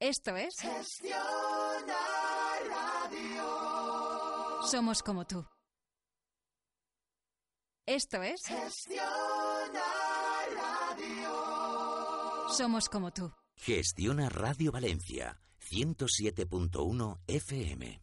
Esto es Gestiona Radio. Somos como tú. Esto es Gestiona Radio. Somos como tú. Gestiona Radio Valencia, 107.1 FM.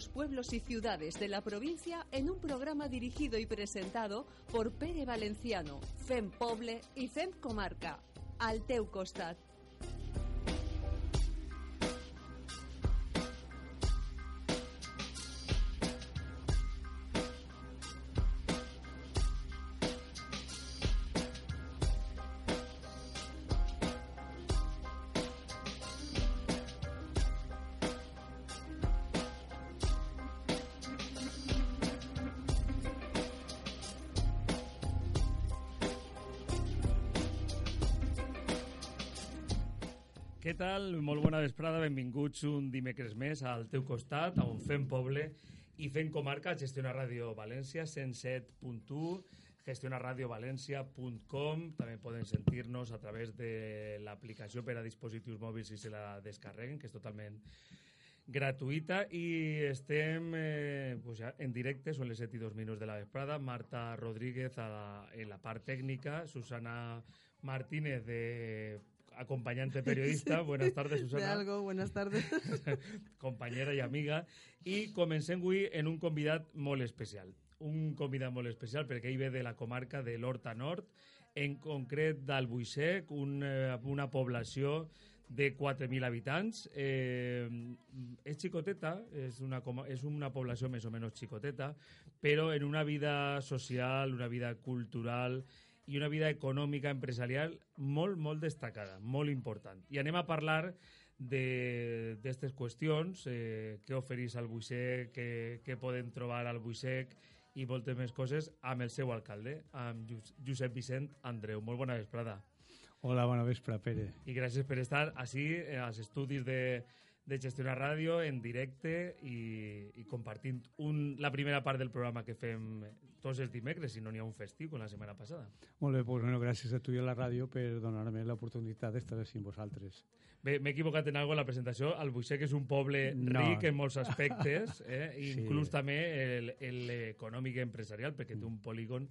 Los pueblos y ciudades de la provincia en un programa dirigido y presentado por Pere Valenciano, FEM Poble y FEM Comarca. Al teu costat. Vesprada, benvinguts un dimecres més al teu costat, on fem poble i fem comarca, Gestiona Ràdio València, 107.1, gestionarradiovalència.com, també poden sentir-nos a través de l'aplicació per a dispositius mòbils si se la descarreguen, que és totalment gratuïta. I estem eh, pues ja, en directe, són les 7 i 2 minuts de la vesprada, Marta Rodríguez a la, en la part tècnica, Susana Martínez de acompañante periodista. Buenas tardes, Susana. De algo, buenas tardes. Compañera i amiga. I comencem avui en un convidat molt especial. Un convidat molt especial perquè ell ve de la comarca de l'Horta Nord, en concret d'Albuixec, un, eh, una població de 4.000 habitants. Eh, és xicoteta, és una, és una població més o menys xicoteta, però en una vida social, una vida cultural i una vida econòmica, empresarial molt, molt destacada, molt important. I anem a parlar de- d'aquestes qüestions, eh, què oferís al Buixec, què, què podem trobar al Buixec i moltes més coses amb el seu alcalde, amb Josep Vicent Andreu. Molt bona vesprada. Hola, bona vespre, Pere. I gràcies per estar així eh, als estudis de, de Gestionar Ràdio en directe i, i compartint un, la primera part del programa que fem tots els dimecres, si no n'hi ha un festiu, com la setmana passada. Molt bé, pues, bueno, gràcies a tu i a la ràdio per donar-me l'oportunitat d'estar així amb vosaltres. Bé, m'he equivocat en algo en la presentació. Albuixec és un poble No. ric en molts aspectes, eh? Sí. inclús també el- el econòmic i empresarial, perquè té un polígon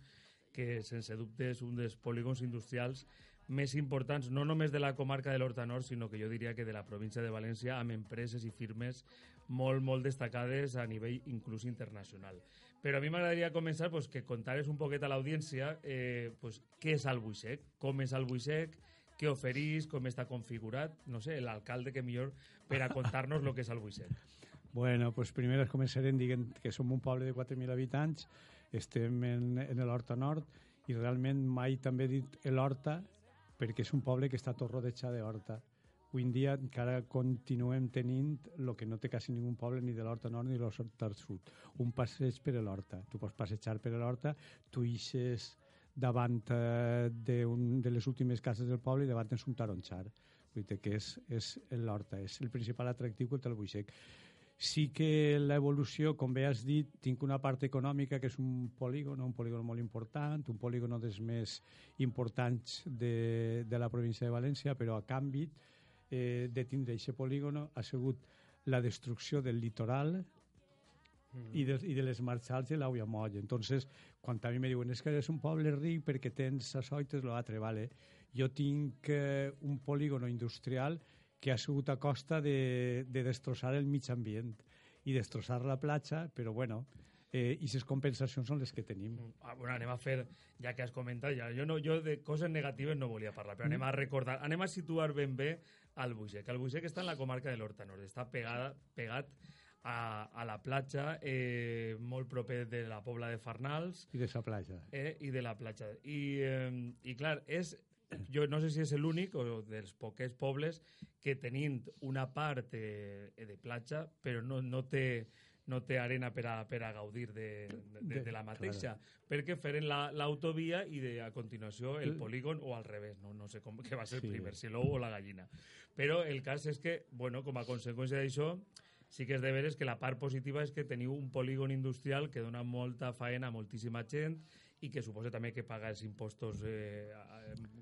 que, sense dubte, és un dels polígons industrials més importants, no només de la comarca de l'Horta Nord, sinó que jo diria que de la província de València, amb empreses i firmes molt, molt destacades a nivell inclús internacional. Però a mi m'agradaria començar pues, que contares un poquet a l'audiència eh, pues, què és Albuixec, com és Albuixec, què oferís, com està configurat, no sé, l'alcalde que millor per a contar-nos el que és Albuixec. Bueno, pues primer començarem dient que som un poble de 4.000 habitants, estem en, en l'Horta Nord i realment mai també he dit l'Horta perquè és un poble que està tot rodejat d'horta. Avui en dia encara continuem tenint el que no té quasi ningú poble ni de l'Horta Nord ni de l'Horta Sud. Un passeig per l'Horta. Tu pots passejar per l'Horta, tu ixes davant eh, de, un, de les últimes cases del poble i davant tens un taronxar. Vull dir que és, és l'Horta, és el principal atractiu que té el Buixec. Sí que l'evolució, com bé has dit, tinc una part econòmica que és un polígon, un polígon molt important, un polígon dels més importants de, de la província de València, però a canvi eh, de tindre aquest polígon ha sigut la destrucció del litoral i, de, i de les marxals de l'Auia Moll. Entonces, quan a mi me diuen és que és un poble ric perquè tens això i tens l'altre, vale. Jo tinc eh, un polígon industrial que ha sigut a costa de, de destrossar el mig ambient i destrossar la platja, però bueno, eh, i les compensacions són les que tenim. Ah, bueno, anem a fer, ja que has comentat, ja, jo, no, jo de coses negatives no volia parlar, però anem a recordar, anem a situar ben bé al Buixec. El Buixec està en la comarca de l'Horta Nord, està pegada, pegat a, a la platja, eh, molt proper de la Pobla de Farnals, I de la platja. eh, i de la platja. I, eh, i clar, és, jo no sé si és l'únic o dels poques pobles que tenint una part eh, de platja, però no, no té no té arena per a, per a gaudir de, de, de, De- la mateixa, perquè feren la- l'autovia i de, a continuació el El- polígon o al revés, no, no sé com, què va ser Sí. primer, si l'ou o la gallina. Però el cas és que, bueno, com a conseqüència d'això, sí que és de veres que la part positiva és que teniu un polígon industrial que dona molta faena a moltíssima gent i que suposa també que paga els impostos eh, a-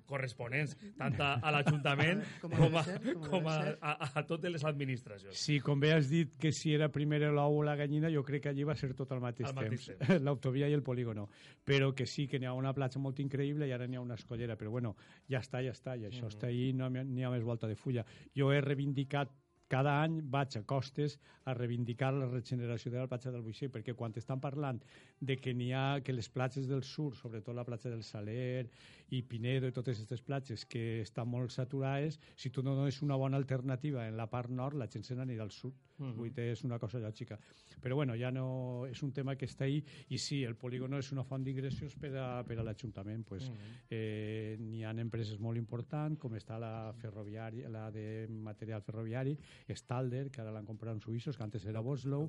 corresponents tant a, a l'Ajuntament Com a, com a, a, a totes les administracions. Sí, com bé has dit que si era primer l'ou o la gallina, jo crec que allí va ser tot al mateix Al mateix temps. L'autovia i el polígono. Però que sí, que n'hi ha una platja molt increïble i ara n'hi ha una escollera. Però bueno, ja està, ja està. I això Mhm. està ahí, no n'hi ha més volta de fulla. Jo he reivindicat cada any vaig a costes a reivindicar la regeneració de la platja del Buixer, perquè quan estan parlant de que n'hi ha que les platges del sur, sobretot la platja del Saler i Pinedo i totes aquestes platges que estan molt saturades, si tu no dones una bona alternativa en la part nord, la gent se n'anirà al sud. Mhm. Vull dir, és una cosa lògica. Però bueno, ja no... És un tema que està ahí i sí, el polígono és una font d'ingressos per a, per a l'Ajuntament. Pues, Mhm. eh, n'hi ha empreses molt importants, com està la ferroviària, la de material ferroviari, Stalder, que ara l'han comprat en suïssos, que antes era Boslow,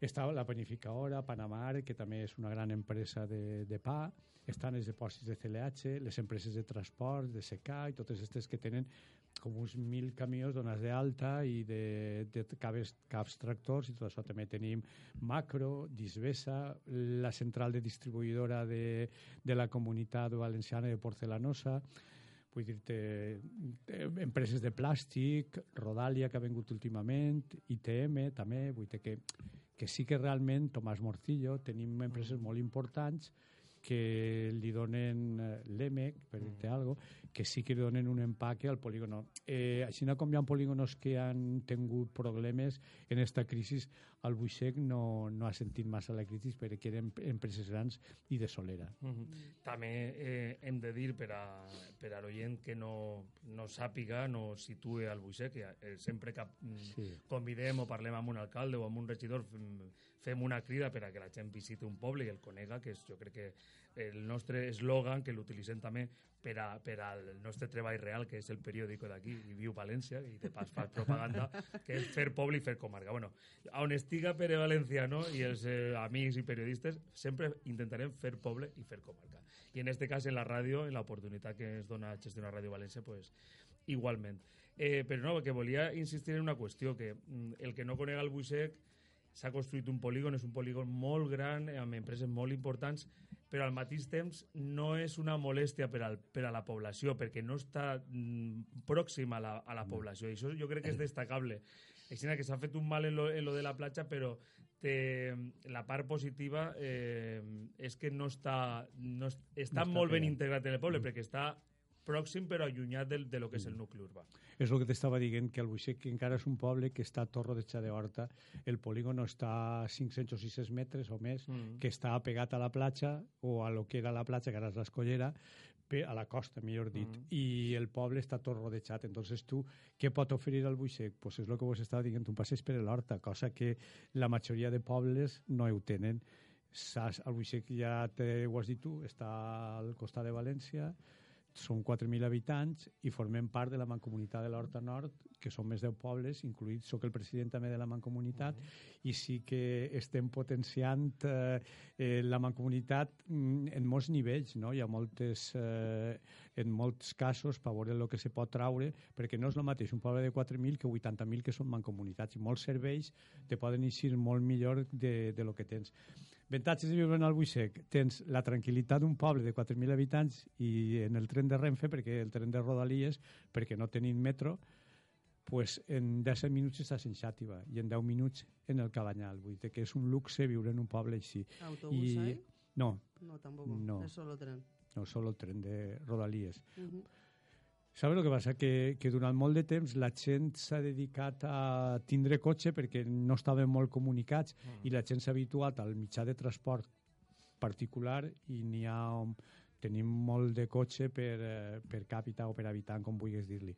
està la panificadora, Panamar, que també és una gran empresa de, de pa, estan els depòsits de CLH, les empreses de transport, de SECA i totes aquestes que tenen com uns mil camions donats d'alta i de, de caps, caps tractors i tot això. També tenim Macro, Disbesa, la central de distribuïdora de, de la comunitat valenciana de porcelanosa, vull dir-te, eh, empreses de plàstic, Rodalia, que ha vengut últimament, ITM també, vull dir que, que sí que realment, Tomàs Morcillo, tenim empreses molt importants que li donen eh, l'EMEC, per dir-te mm. algo, que sí que li donen un empaque al polígono. Eh, així com hi ha polígonos que han tingut problemes en esta crisi, el Buixec no, no ha sentit massa la crisi perquè eren empreses grans i de solera. Mhm. També eh, hem de dir per a, per a l'oient que no, no sàpiga, no situe al Buixec, que eh, sempre que mm, Sí. convidem o parlem amb un alcalde o amb un regidor fem, una crida per a que la gent visiti un poble i el conega, que és, jo crec que el nostre eslògan, que l'utilitzem també per, a, per al nostre treball real, que és el periòdico d'aquí, i viu València, i de pas fa propaganda, que és fer poble i fer comarca. Bueno, on estiga Pere Valenciano i els eh, amics i periodistes, sempre intentarem fer poble i fer comarca. I en este cas, en la ràdio, en l'oportunitat que ens dona gestionar Ràdio València, pues, igualment. Eh, però no, que volia insistir en una qüestió, que mm, el que no conega el Buixec s'ha construït un polígon, és un polígon molt gran, eh, amb empreses molt importants, però al mateix temps no és una molèstia per, al, per a la població, perquè no està mm, pròxim a la, a la població. I això jo crec que és destacable. Així que s'ha fet un mal en lo, en lo de la platja, però té, la part positiva eh, és que no està, no es- està, està molt ben integrat en el poble, perquè està pròxim però allunyat del, de lo que és el nucli urbà. És el que t'estava dient, que el Buixec encara és un poble que està a Torro de Xa de Horta, el polígono està a 500 o 600 metres o més, Mm. que està pegat a la platja, o a lo que era la platja, que ara és l'escollera, a la costa, millor dit, Mm. i el poble està tot rodejat. Entonces tu, què pot oferir el Buixec? Pues és el que vos estava dient, un passeig per l'Horta, cosa que la majoria de pobles no ho tenen. Saps, el Buixec ja te, ho has dit tu, està al costat de València, són 4.000 habitants i formem part de la Mancomunitat de l'Horta Nord, que són més de 10 pobles, incluït soc el president també de la Mancomunitat, i sí que estem potenciant eh, eh, la Mancomunitat mm, en molts nivells, no? Hi ha moltes, eh, en molts casos per veure el que se pot traure, perquè no és el mateix un poble de 4.000 que 80.000 que són mancomunitats, i molts serveis te poden eixir molt millor de, de lo que tens. Avantatges de viure en el Buixec. Tens la tranquil·litat d'un poble de 4.000 habitants i en el tren de Renfe, perquè el tren de Rodalies, perquè no tenim metro, pues en 10 minuts estàs en Xàtiva i en 10 minuts en el Cabanyal. Vull dir que és un luxe viure en un poble així. ¿Autobús I- hay? No, No, tampoco. No. Es solo tren. no solo el tren de Rodalies. Ujú. Saps el que passa? Que, que durant molt de temps la gent s'ha dedicat a tindre cotxe perquè no estaven molt comunicats Mm. i la gent s'ha habituat al mitjà de transport particular i n'hi ha... Tenim molt de cotxe per, eh, per càpita o per habitant, com vulguis dir-li.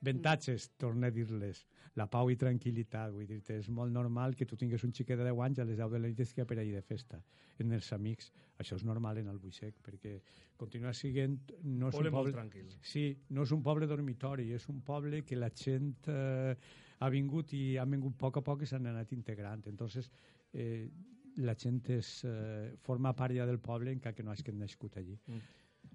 Avantatges, torno a dir-les, la pau i tranquil·litat, vull dir és molt normal que tu tingues un xiquet de 10 anys a les 10 de la nit queda per ahir de festa, en els amics. Això és normal en el Buixec, perquè continua sent... No és Poble un molt poble, tranquil. Sí, no és un poble dormitori, és un poble que la gent eh, ha vingut i ha vingut a poc a poc i s'han anat integrant. Entonces, eh, la gent és, eh, forma part ja del poble encara que no hagin nascut allí.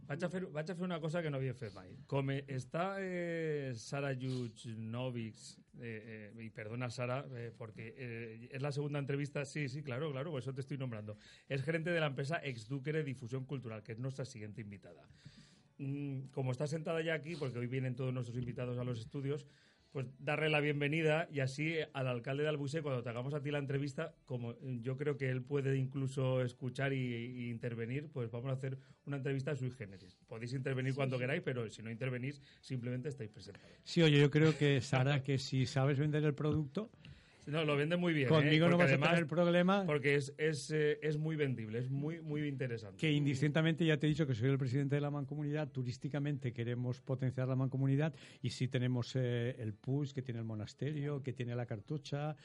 Vaig a, fer, una cosa que no havia fet mai. Com està eh, Sara Yujnovics, eh, eh, y perdona Sara, eh, porque eh, es la segunda entrevista, sí, sí, claro, claro, por eso te estoy nombrando. Es gerente de la empresa Exducere Difusión Cultural, que es nuestra siguiente invitada. Mm, como está sentada ya aquí, porque hoy vienen todos nuestros invitados a los estudios, pues darle la bienvenida y así al alcalde de Albusé, cuando te hagamos a ti la entrevista, como yo creo que él puede incluso escuchar y, y intervenir, pues vamos a hacer una entrevista sui generis. Podéis intervenir cuando queráis, pero si no intervenís, simplemente estáis presentados. Sí, oye, yo creo que, Sara, que si sabes vender el producto, No, lo vende muy bien. conmigo ¿eh? no vas a además- tener problema. Porque es, es, eh, es muy vendible, es muy, muy interesante. que indistintamente ya te he dicho que soy el presidente de la mancomunidad, turísticamente queremos potenciar la mancomunidad y sí tenemos eh, el PUS, que tiene el monasterio, que tiene la cartucha,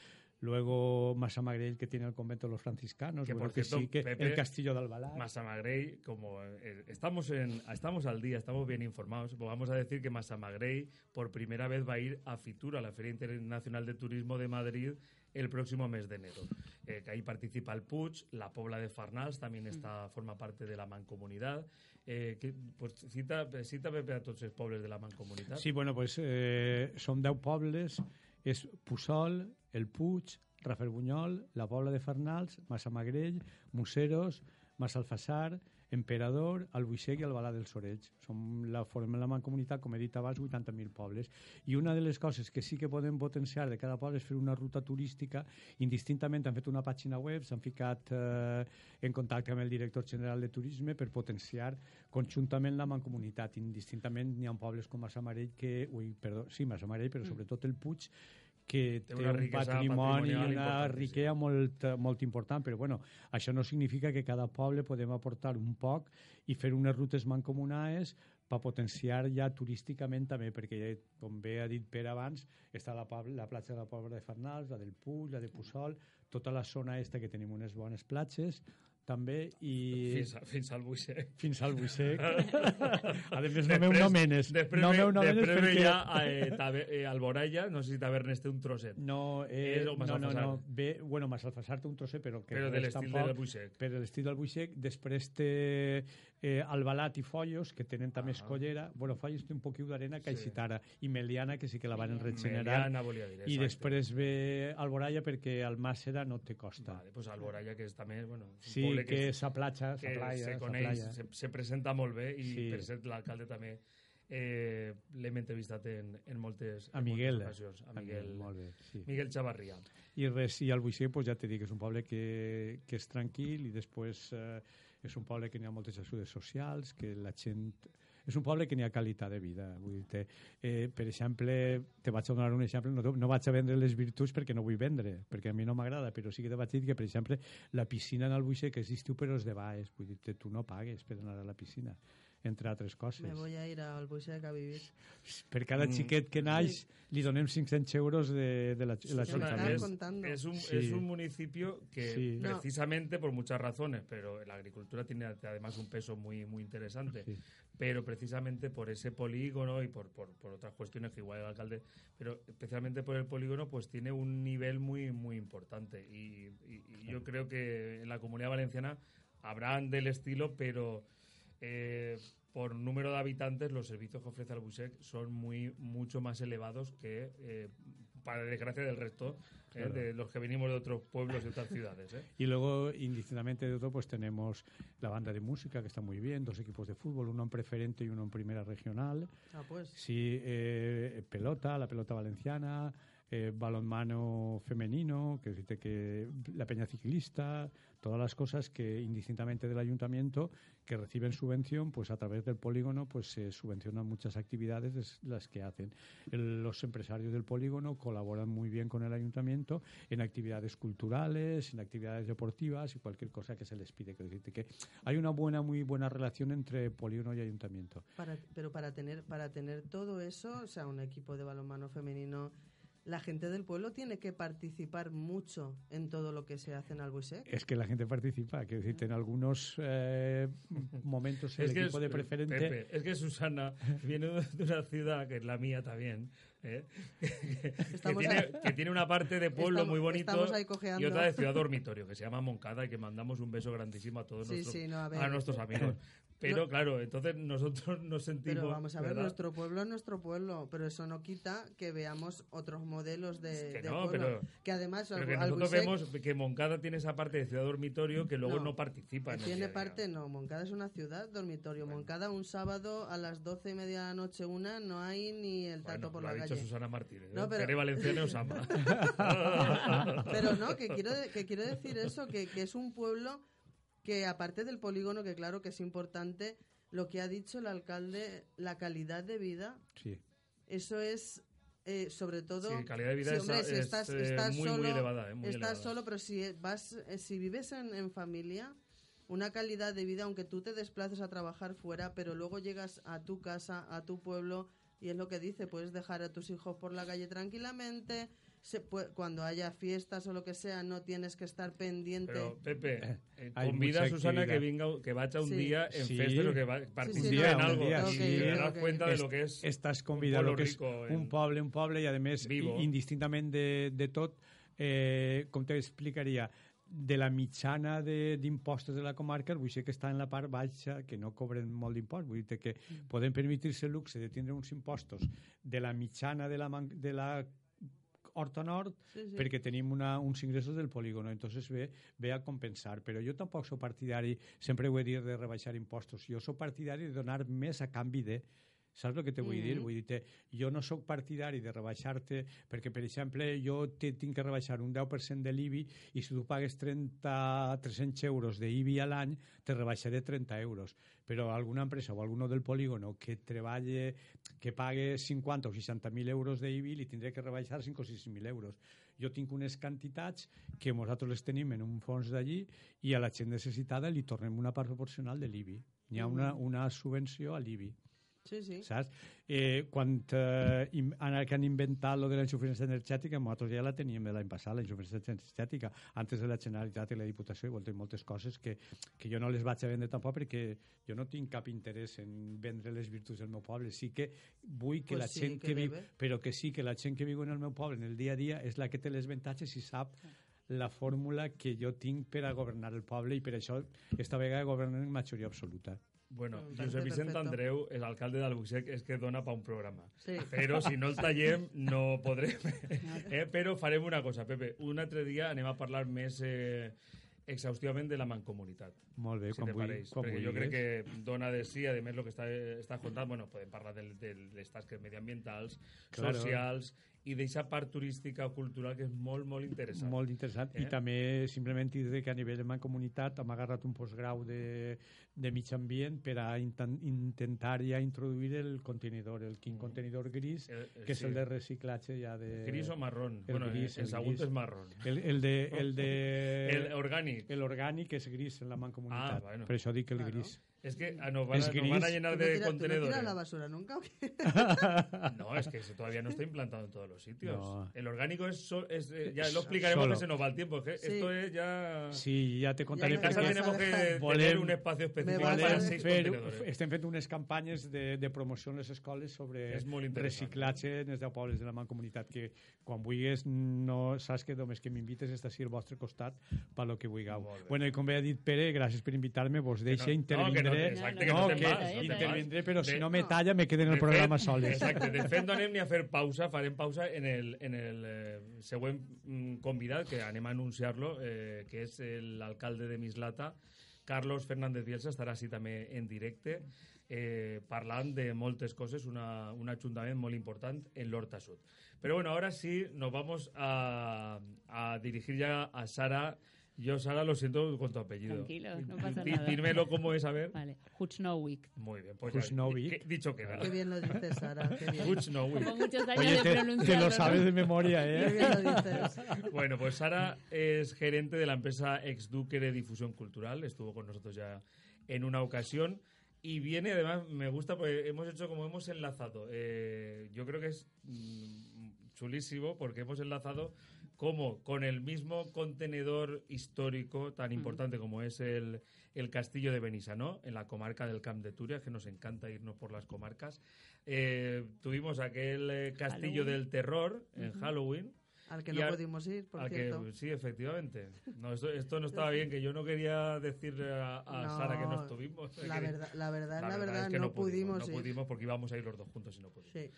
luego Massamagrell, que tiene el convento de los franciscanos, Que, por que cierto, sí, que Pepe, el castillo de Albalá. Massamagrey, como eh, estamos, en, estamos al día, estamos bien informados, vamos a decir que Massamagrey por primera vez va a ir a Fitur, a la Feria Internacional de Turismo de Madrid, el próximo mes de enero. Eh, que ahí participa el Puig, la Pobla de Farnals también está, forma parte de la mancomunidad. Eh, que, pues cita, cita Pepe a tots els pobles de la mancomunitat. Sí, bueno, pues eh, som 10 pobles, és Puçol, el Puig, Rafelbunyol, la Pobla de Farnals, Massamagrell, Museros, Massalfassar, Emperador, Albuixec i Albalà dels Oreig. Som la, formem la mancomunitat, com he dit abans, 80.000 pobles. I una de les coses que sí que podem potenciar de cada poble és fer una ruta turística. Indistintament han fet una pàgina web, s'han ficat eh, en contacte amb el director general de turisme per potenciar conjuntament la mancomunitat. Indistintament n'hi ha pobles com Massamarell que... Ui, perdó, sí, Massamarell, però sobretot el Puig, que Té té, una un patrimoni i una riquesa molt, molt important, però bueno, això no significa que cada poble podem aportar un poc i fer unes rutes mancomunades per potenciar ja turísticament també, perquè com bé ha dit Pere abans, està la, la platja de la Pobla de Farnals, la del Puig, la de Puçol, tota la zona esta que tenim unes bones platges també i Fins, a, fins al Buixec. fins al Buixec. a més, no meu nomenes. Després, no meu nomenes després perquè... ja a, eh, eh, Alboraya, no sé si Tavernes té un trosset. No, eh, no, no, no. Ve, bueno, Massalfassar té un trosset, però que Però de l'estil del Buixec. Per l'estil del Buixec. Després té eh, Albalat i Follos, que tenen també Ah. escollera. Bueno, Follos té un poquiu d'arena que Sí. I Meliana, que sí que la van regenerar. Meliana volia dir, I exacte. després ve Alboraya perquè al Màssera no té costa. Vale, pues Alboraya, que és també, bueno, un Sí, poble que és a platja, que sa playa, se coneix, playa. se, se presenta molt bé i Sí. per cert l'alcalde també eh, l'hem entrevistat en, en moltes, A en Miguel. moltes ocasions. A Miguel, Molt bé, sí. Miguel Chavarria. I res, i el Buixer, pues, ja t'he dit que és un poble que, que és tranquil i després eh, és un poble que n'hi ha moltes ajudes socials, que la gent... És un poble que n'hi ha qualitat de vida. Vull dir eh, per exemple, te vaig donar un exemple, no, no vaig a vendre les virtuts perquè no vull vendre, perquè a mi no m'agrada, però sí que te vaig dir que, per exemple, la piscina en el Buixer que és d'estiu però és de baix, vull dir tu no pagues per anar a la piscina entre altres coses. Me voy a ir al Buixec a vivir. Per cada Mm. xiquet que naix li donem 500 euros de, de la, l'Ajuntament. contando. Es un, Sí. es un municipio que Sí. No. precisamente por muchas razones, pero la agricultura tiene además un peso muy, muy interesante, Sí. pero precisamente por ese polígono y por, por, por otras cuestiones que igual el alcalde, pero especialmente por el polígono, pues tiene un nivel muy, muy importante. Y, y- y yo creo que en la comunidad valenciana habrán del estilo, pero eh, por número de habitantes los servicios que ofrece Albusec son muy mucho más elevados que, eh, para desgracia del resto, eh, Claro. de los que venimos de otros pueblos y otras ciudades. ¿eh? Y luego, indistintamente de todo, pues tenemos la banda de música, que está muy bien, dos equipos de fútbol, uno en preferente y uno en primera regional. Ah, pues. Sí, eh, pelota, la pelota valenciana, eh, balonmano femenino, que que la peña ciclista, todas las cosas que indistintamente del ayuntamiento que reciben subvención, pues a través del polígono pues se subvencionan muchas actividades es las que hacen. Los empresarios del polígono colaboran muy bien con el ayuntamiento en actividades culturales, en actividades deportivas y cualquier cosa que se les pide. Que que hay una buena, muy buena relación entre polígono y ayuntamiento. Pero para tener, para tener todo eso, o sea, un equipo de balonmano femenino, la gente del pueblo tiene que participar mucho en todo lo que se hace en Albuisec. Es que la gente participa, quiero decirte, en algunos eh, momentos el Es que, equipo de preferente... Pepe, es que Susana viene de una ciudad que es la mía también, ¿eh? que, tiene, que tiene una parte de pueblo Estamos- muy bonito y otra de ciudad dormitorio que se llama Moncada y que mandamos un beso grandísimo a todos Sí, nuestros, sí, no, a a, ver. nuestros amigos. Pero claro, entonces nosotros nos sentimos. Pero vamos a ver, ¿verdad? nuestro pueblo es nuestro pueblo, pero eso no quita que veamos otros modelos de, Que de no, pueblo. pero- que además Pero que nosotros vemos que Moncada tiene esa parte de ciudad dormitorio que luego no, participa. en Tiene a día. parte, no, Moncada es una ciudad dormitorio. Moncada un sábado a las doce y media de la noche, una, no hay ni el tato Bueno, por lo la ha Susana Martínez. No, ¿eh? pero- os ama. Pero no, que quiero, de- que quiero decir eso, que, que es un pueblo que aparte del polígono, que claro que es importante, lo que ha dicho el alcalde, la calidad de vida, Sí. eso es eh, sobre todo... Sí, calidad de vida es- si es, estás, estás muy, muy solo, elevada, eh, muy estás elevada. solo, pero si vas, eh, si vives en, en familia, una calidad de vida, aunque tú te desplaces a trabajar fuera, pero luego llegas a tu casa, a tu pueblo, y es lo que dice, puedes dejar a tus hijos por la calle tranquilamente, se pue- cuando haya fiestas o lo que sea, no tienes que estar pendiente. Pero, Pepe, eh, Hay convida a Susana que venga, que vaya un Sí. día en Sí. festes o que va, participe no, en algo. día, y te ok. cuenta de lo que es convidat, pueblo el que en- un poble, un poble, i a més, Vivo. indistintament de, de tot, eh, com t'explicaria, de la mitjana de- d'impostos de, de la comarca, vull dir que està en la part baixa, que no cobren molt d'impost, vull dir que poden permetir-se el luxe de tindre uns impostos de la mitjana de la, de la Horta Nord Sí, sí. perquè tenim una, uns ingressos del polígono, entonces ve, ve a compensar. Però jo tampoc sóc partidari, sempre ho he dit, de rebaixar impostos. Jo sóc partidari de donar més a canvi de... Saps el que te vull dir? Mhm. Vull dir -te, jo no sóc partidari de rebaixar-te, perquè, per exemple, jo te tinc que rebaixar un 10% de l'IBI i si tu pagues 30, 300 euros d'IBI a l'any, te rebaixaré 30 euros. Però alguna empresa o alguno del polígono que treballe, que pague 50 o 60.000 euros d'IBI, li tindré que rebaixar 5 o 6.000 euros. Jo tinc unes quantitats que nosaltres les tenim en un fons d'allí i a la gent necessitada li tornem una part proporcional de l'IBI. Hi ha una, una subvenció a l'IBI. Sí, sí. saps? Eh, quan eh, ara que han inventat lo de la insuficiència energètica, nosaltres ja la teníem de l'any passat, la insuficiència energètica, antes de la Generalitat i la Diputació, té moltes coses que, que jo no les vaig a vendre tampoc perquè jo no tinc cap interès en vendre les virtuts del meu poble. Sí que vull que Pues la sí, gent que que, viu, però que sí que la gent que viu en el meu poble en el dia a dia és la que té les avantatges i sap la fórmula que jo tinc per a governar el poble i per això esta vegada governen en majoria absoluta. Bueno, parece Josep Vicent perfecto. Andreu, el alcalde d'Albuixec, és que dona pa un programa. Sí. Però si no el tallem no podrem. eh? Però farem una cosa, Pepe. Un altre dia anem a parlar més eh, exhaustivament de la mancomunitat. Molt bé, si quan, vull, quan Perquè jo crec que dona de sí, a més, el que està, està contant, bueno, podem parlar de, de les tasques mediambientals, Claro. socials, i d'eixa part turística o cultural que és molt, molt interessant. Molt interessant. Eh? I també simplement dir que a nivell de mancomunitat hem agarrat un postgrau de, de mig ambient per a inten intentar ja introduir el contenidor, el quin contenidor gris, El- el- que és sí. el de reciclatge ja de... Gris o marrón? El bueno, gris, en el Sagunt gris. és marrón. El, el de... El, de, El orgànic. el orgànic és gris en la mancomunitat. Ah, bueno. Per això dic el Claro. gris. Es que ah, nos, van a, Es nos van a llenar ¿Tú no de tiras- tú no contenedores. tiras la basura nunca o qué? No, es que ese todavía no está implantado en todos los sitios. No. El orgánico es, so- es, eh, ya lo explicaremos solo. que se nos va el tiempo. que Sí. Esto es ya. Sí, ja te contaré en casa tenemos que dejar. tener Volem- un espacio específico para seis fer, contenedores. estem fent unes campanyes de, de promoció en les escoles sobre reciclatge en els 10 pobles de la mancomunitat que quan vulguis no saps que només que m'invites és així al vostre costat per lo que vulgueu. Bueno, i com bé ha dit Pere, gràcies per invitar-me, vos deixa no, intervindré. no, exacte, que no que vas, no intervindré, però De- si no me talla me quedo en el programa fet, soles. Exacte, de fet no anem ni a fer pausa, farem pausa en el, en el eh, següent mm, convidat, que anem a anunciar-lo, eh, que és l'alcalde de Mislata, Carlos Fernández Bielsa, estarà així també en directe, eh, parlant de moltes coses, una, un ajuntament molt important en l'Horta Sud. Però bueno, ahora sí, nos vamos a, a dirigir ya a Sara. Yo, Sara, lo siento con tu apellido. Tranquilo, no pasa nada. Dímelo cómo es, a ver. Vale, Huchnowick. Muy bien, pues que- dicho queda. Qué bien lo dices, Sara, qué bien. Husnovic. Como muchos años Oye, de te, te lo sabes de memoria, Qué ¿eh? bien lo dices. Bueno, pues Sara es gerente de la empresa Exduque de Difusión Cultural. Estuvo con nosotros ya en una ocasión. Y viene, además, me gusta porque hemos hecho como hemos enlazado. Eh, yo creo que es mm, chulísimo porque hemos enlazado cómo con el mismo contenedor histórico tan importante como es el, el castillo de Benissanó, en la comarca del Camp de Turia, que nos encanta irnos por las comarcas, eh, tuvimos aquel eh, castillo Halloween. del terror en Halloween. Al que no pudimos ir, por a que- sí, efectivamente. No, esto, esto no estaba bien, que yo no quería decirle a, a No, Sara que no estuvimos. La verdad, la verdad, la la verdad, es que no, pudimos, No ir. pudimos porque íbamos a ir los dos juntos y no pudimos. Sí.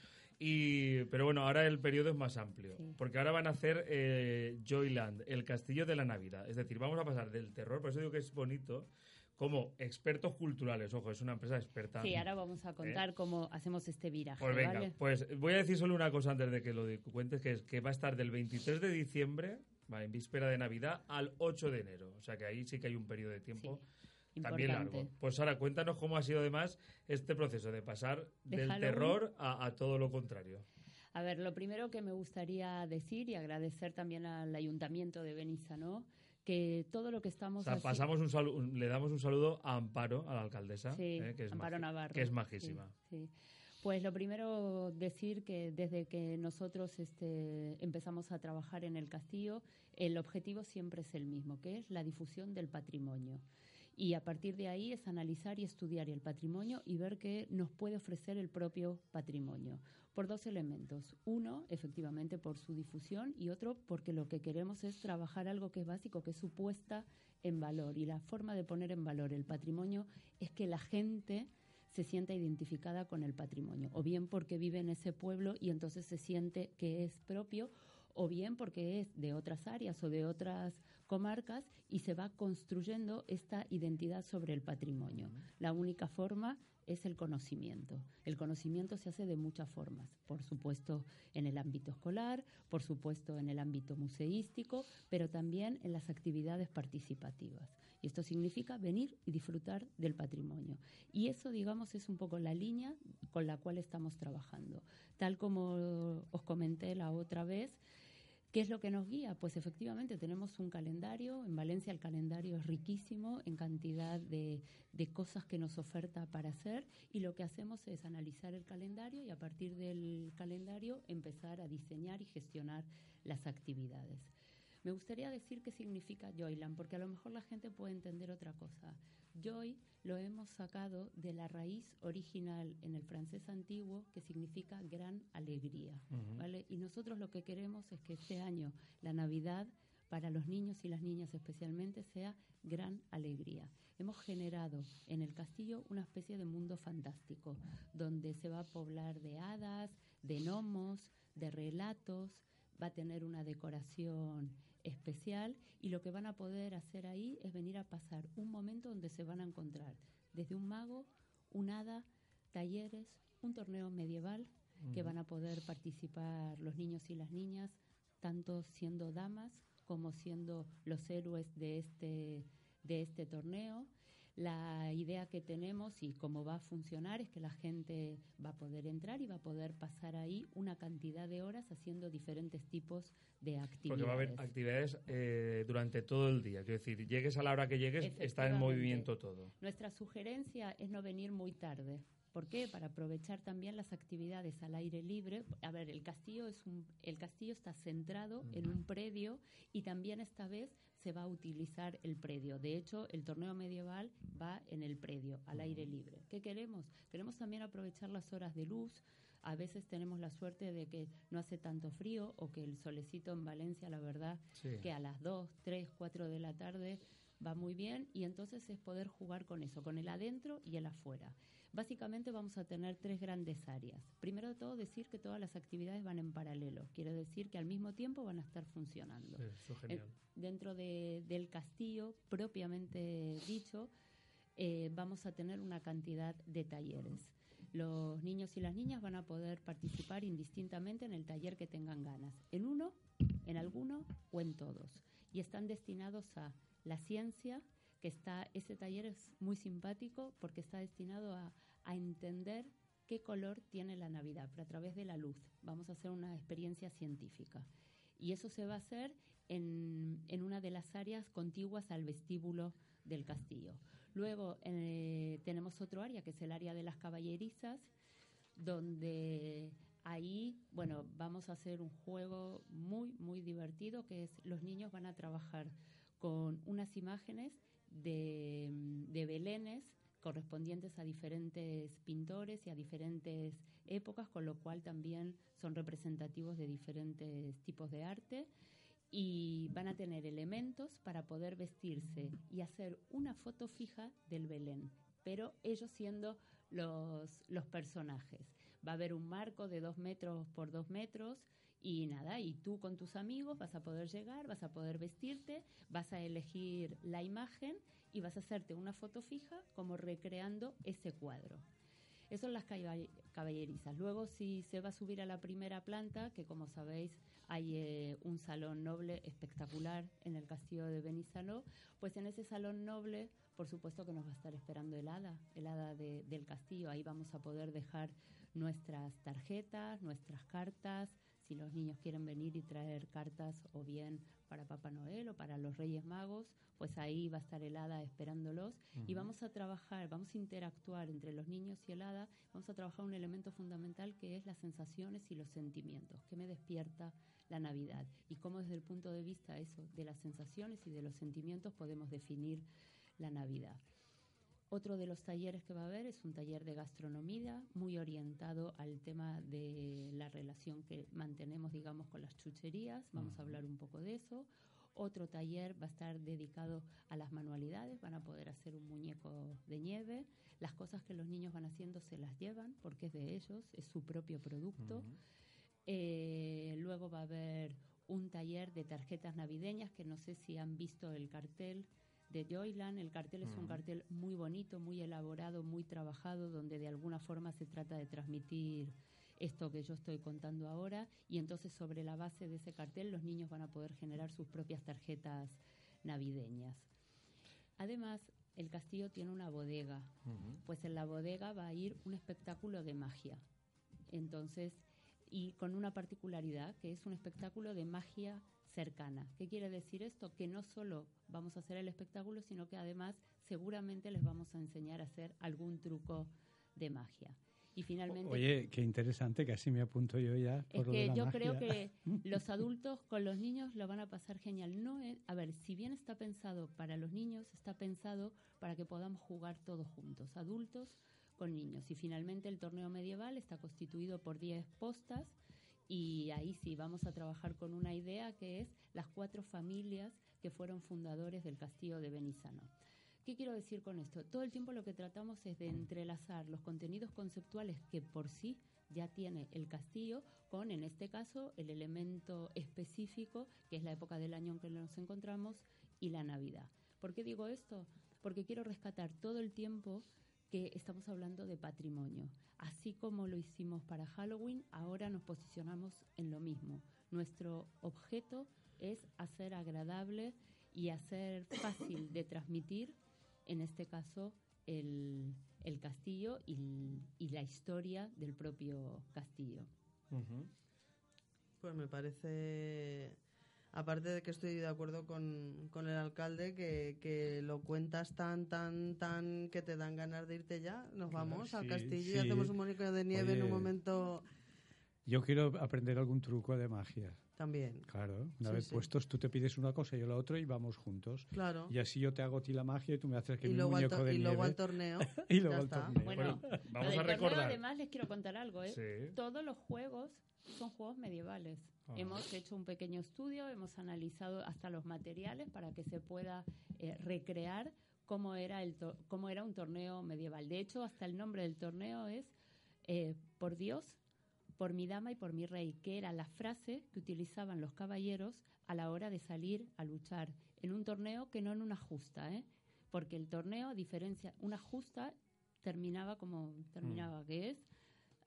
Y, pero bueno, ahora el periodo es más amplio, Sí. porque ahora van a hacer eh, Joyland, el castillo de la Navidad. Es decir, vamos a pasar del terror, por eso digo que es bonito, como expertos culturales. Ojo, es una empresa experta. Sí, ahora vamos a contar cómo hacemos este viraje, Pues venga, ¿vale? pues voy a decir solo una cosa antes de que lo cuentes, que es que va a estar del 23 de diciembre, vale, en víspera de Navidad, al 8 de enero. O sea que ahí sí que hay un periodo de tiempo Sí, también largo. Pues ahora cuéntanos cómo ha sido además este proceso de pasar De del terror a, a todo lo contrario. A ver, lo primero que me gustaría decir y agradecer también al Ayuntamiento de Benissanó que todo lo que O estamos sea, pasamos un salu- un- le damos un saludo a Amparo, a la alcaldesa, Sí, eh, que, es Amparo Navarro. que es Sí, majísima. sí. Pues lo primero decir que desde que nosotros este, empezamos a trabajar en el castillo, el objetivo siempre es el mismo, que es la difusión del patrimonio. Y a partir de ahí es analizar y estudiar el patrimonio y ver qué nos puede ofrecer el propio patrimonio. Por dos elementos. Uno, efectivamente, por su difusión y otro, porque lo que queremos es trabajar algo que es básico, que es su puesta en valor. Y la forma de poner en valor el patrimonio es que la gente se sienta identificada con el patrimonio, o bien porque vive en ese pueblo y entonces se siente que es propio, o bien porque es de otras áreas o de otras comarcas y se va construyendo esta identidad sobre el patrimonio. La única forma es el conocimiento. El conocimiento se hace de muchas formas, por supuesto en el ámbito escolar, por supuesto en el ámbito museístico, pero también en las actividades participativas. Y esto significa venir y disfrutar del patrimonio. Y eso, digamos, es un poco la línea con la cual estamos trabajando. Tal como os comenté la otra vez, ¿Qué es lo que nos guía? Pues efectivamente tenemos un calendario. En Valencia el calendario es riquísimo en cantidad de, cosas que nos oferta para hacer y lo que hacemos es analizar el calendario y a partir del calendario empezar a diseñar y gestionar las actividades. Me gustaría decir qué significa Joyland, porque a lo mejor la gente puede entender otra cosa. Joy lo hemos sacado de la raíz original en el francés antiguo que significa gran alegría. ¿vale? Y nosotros lo que queremos es que este año la Navidad para los niños y las niñas especialmente sea gran alegría. Hemos generado en el castillo una especie de mundo fantástico, donde se va a poblar de hadas, de gnomos, de relatos, va a tener una decoración especial y lo que van a poder hacer ahí es venir a pasar un momento donde se van a encontrar desde un mago, un hada, talleres, un torneo medieval que van a poder participar los niños y las niñas, tanto siendo damas como siendo los héroes de este, de este torneo. La idea que tenemos y cómo va a funcionar es que la gente va a poder entrar y va a poder pasar ahí una cantidad de horas haciendo diferentes tipos de actividades. Porque va a haber actividades eh, durante todo el día. Quiero decir, llegues a la hora que llegues, está en movimiento todo. Nuestra sugerencia es no venir muy tarde. ¿Por qué? Para aprovechar también las actividades al aire libre. A ver, el castillo es un, el castillo está centrado en un predio y también esta vez se va a utilizar el predio. De hecho, el torneo medieval va en el predio, al aire libre. ¿Qué queremos? Queremos también aprovechar las horas de luz. A veces tenemos la suerte de que no hace tanto frío o que el solecito en Valencia, la verdad, Sí. que a las 2, 3, 4 de la tarde va muy bien y entonces es poder jugar con eso, con el adentro y el afuera. Básicamente vamos a tener tres grandes áreas. Primero de todo, decir que todas las actividades van en paralelo. Quiere decir que al mismo tiempo van a estar funcionando. Sí, eso es Eh, genial. dentro de- del castillo, propiamente dicho, eh, vamos a tener una cantidad de talleres. Los niños y las niñas van a poder participar indistintamente en el taller que tengan ganas, en uno, en alguno o en todos. Y están destinados a la ciencia, que está, ese taller es muy simpático porque está destinado a, a entender qué color tiene la Navidad, pero a través de la luz. Vamos a hacer una experiencia científica. Y eso se va a hacer en, en una de las áreas contiguas al vestíbulo del castillo. Luego eh, tenemos otro área, que es el área de las caballerizas, donde Ahí, bueno, vamos a hacer un juego muy, muy divertido que es los niños van a trabajar con unas imágenes de, de belenes correspondientes a diferentes pintores y a diferentes épocas, con lo cual también son representativos de diferentes tipos de arte y van a tener elementos para poder vestirse y hacer una foto fija del Belén, pero ellos siendo los, los personajes. Va a haber un marco de dos metros por dos metros y nada, y tú con tus amigos vas a poder llegar, vas a poder vestirte, vas a elegir la imagen y vas a hacerte una foto fija como recreando ese cuadro. Eso son las caballerizas. Luego, si se va a subir a la primera planta, que como sabéis hay eh, un salón noble espectacular en el castillo de Benizano, pues en ese salón noble, por supuesto que nos va a estar esperando el hada, el hada del castillo. Ahí vamos a poder dejar nuestras tarjetas, nuestras cartas, si los niños quieren venir y traer cartas o bien para Papá Noel o para los Reyes Magos, pues ahí va a estar el hada esperándolos. Y vamos a trabajar, vamos a interactuar entre los niños y el hada, vamos a trabajar un elemento fundamental que es las sensaciones y los sentimientos, que me despierta la Navidad. Y cómo desde el punto de vista eso de las sensaciones y de los sentimientos podemos definir la Navidad. Otro de los talleres que va a haber es un taller de gastronomía muy orientado al tema de la relación que mantenemos, digamos, con las chucherías. Vamos a hablar un poco de eso. Otro taller va a estar dedicado a las manualidades, van a poder hacer un muñeco de nieve. Las cosas que los niños van haciendo se las llevan porque es de ellos, es su propio producto. Eh, luego va a haber un taller de tarjetas navideñas que no sé si han visto el cartel de Joyland. El cartel es un cartel muy bonito, muy elaborado, muy trabajado, donde de alguna forma se trata de transmitir esto que yo estoy contando ahora y entonces sobre la base de ese cartel los niños van a poder generar sus propias tarjetas navideñas. Además, el castillo tiene una bodega, pues en la bodega va a ir un espectáculo de magia. Entonces, y con una particularidad, que es un espectáculo de magia cercana. ¿Qué quiere decir esto? Que no solo vamos a hacer el espectáculo, sino que además seguramente les vamos a enseñar a hacer algún truco de magia. Y finalmente. Oye, qué interesante, que así me apunto yo ya. es que yo creo que los adultos con los niños lo van a pasar genial. No a ver, si bien está pensado para los niños, está pensado para que podamos jugar todos juntos, adultos con niños. Y finalmente el torneo medieval está constituido por 10 postas y ahí sí vamos a trabajar con una idea que es las cuatro familias que fueron fundadores del castillo de Benizano. ¿Qué quiero decir con esto? Todo el tiempo lo que tratamos es de entrelazar los contenidos conceptuales que por sí ya tiene el castillo con, en este caso, el elemento específico, que es la época del año en que nos encontramos, y la Navidad. ¿Por qué digo esto? Porque quiero rescatar todo el tiempo que estamos hablando de patrimonio. Así como lo hicimos para Halloween, ahora nos posicionamos en lo mismo. Nuestro objeto es hacer agradable y hacer fácil de transmitir, en este caso, el, castillo y, la historia del propio castillo. Pues me parece aparte de que estoy de acuerdo con, con el alcalde, que, que, lo cuentas tan, tan, tan que te dan ganas de irte ya. Nos vamos al castillo y hacemos un mónico de nieve en un momento. Yo quiero aprender algún truco de magia. También. Claro, una vez puestos, tú te pides una cosa y yo la otra y vamos juntos. Claro. Y así yo te hago a ti la magia y tú me haces que y mi muñeco de y nieve. luego al torneo. y luego al torneo. Bueno, vamos a recordar. además les quiero contar algo, ¿eh? Todos los juegos son juegos medievales. Ah. Hemos hecho un pequeño estudio, hemos analizado hasta los materiales para que se pueda eh, recrear cómo era, el cómo era un torneo medieval. De hecho, hasta el nombre del torneo es eh, Por Dios, por mi dama y por mi rey, que era la frase que utilizaban los caballeros a la hora de salir a luchar en un torneo que no en una justa, ¿eh? porque el torneo, a diferencia, una justa terminaba como terminaba, que es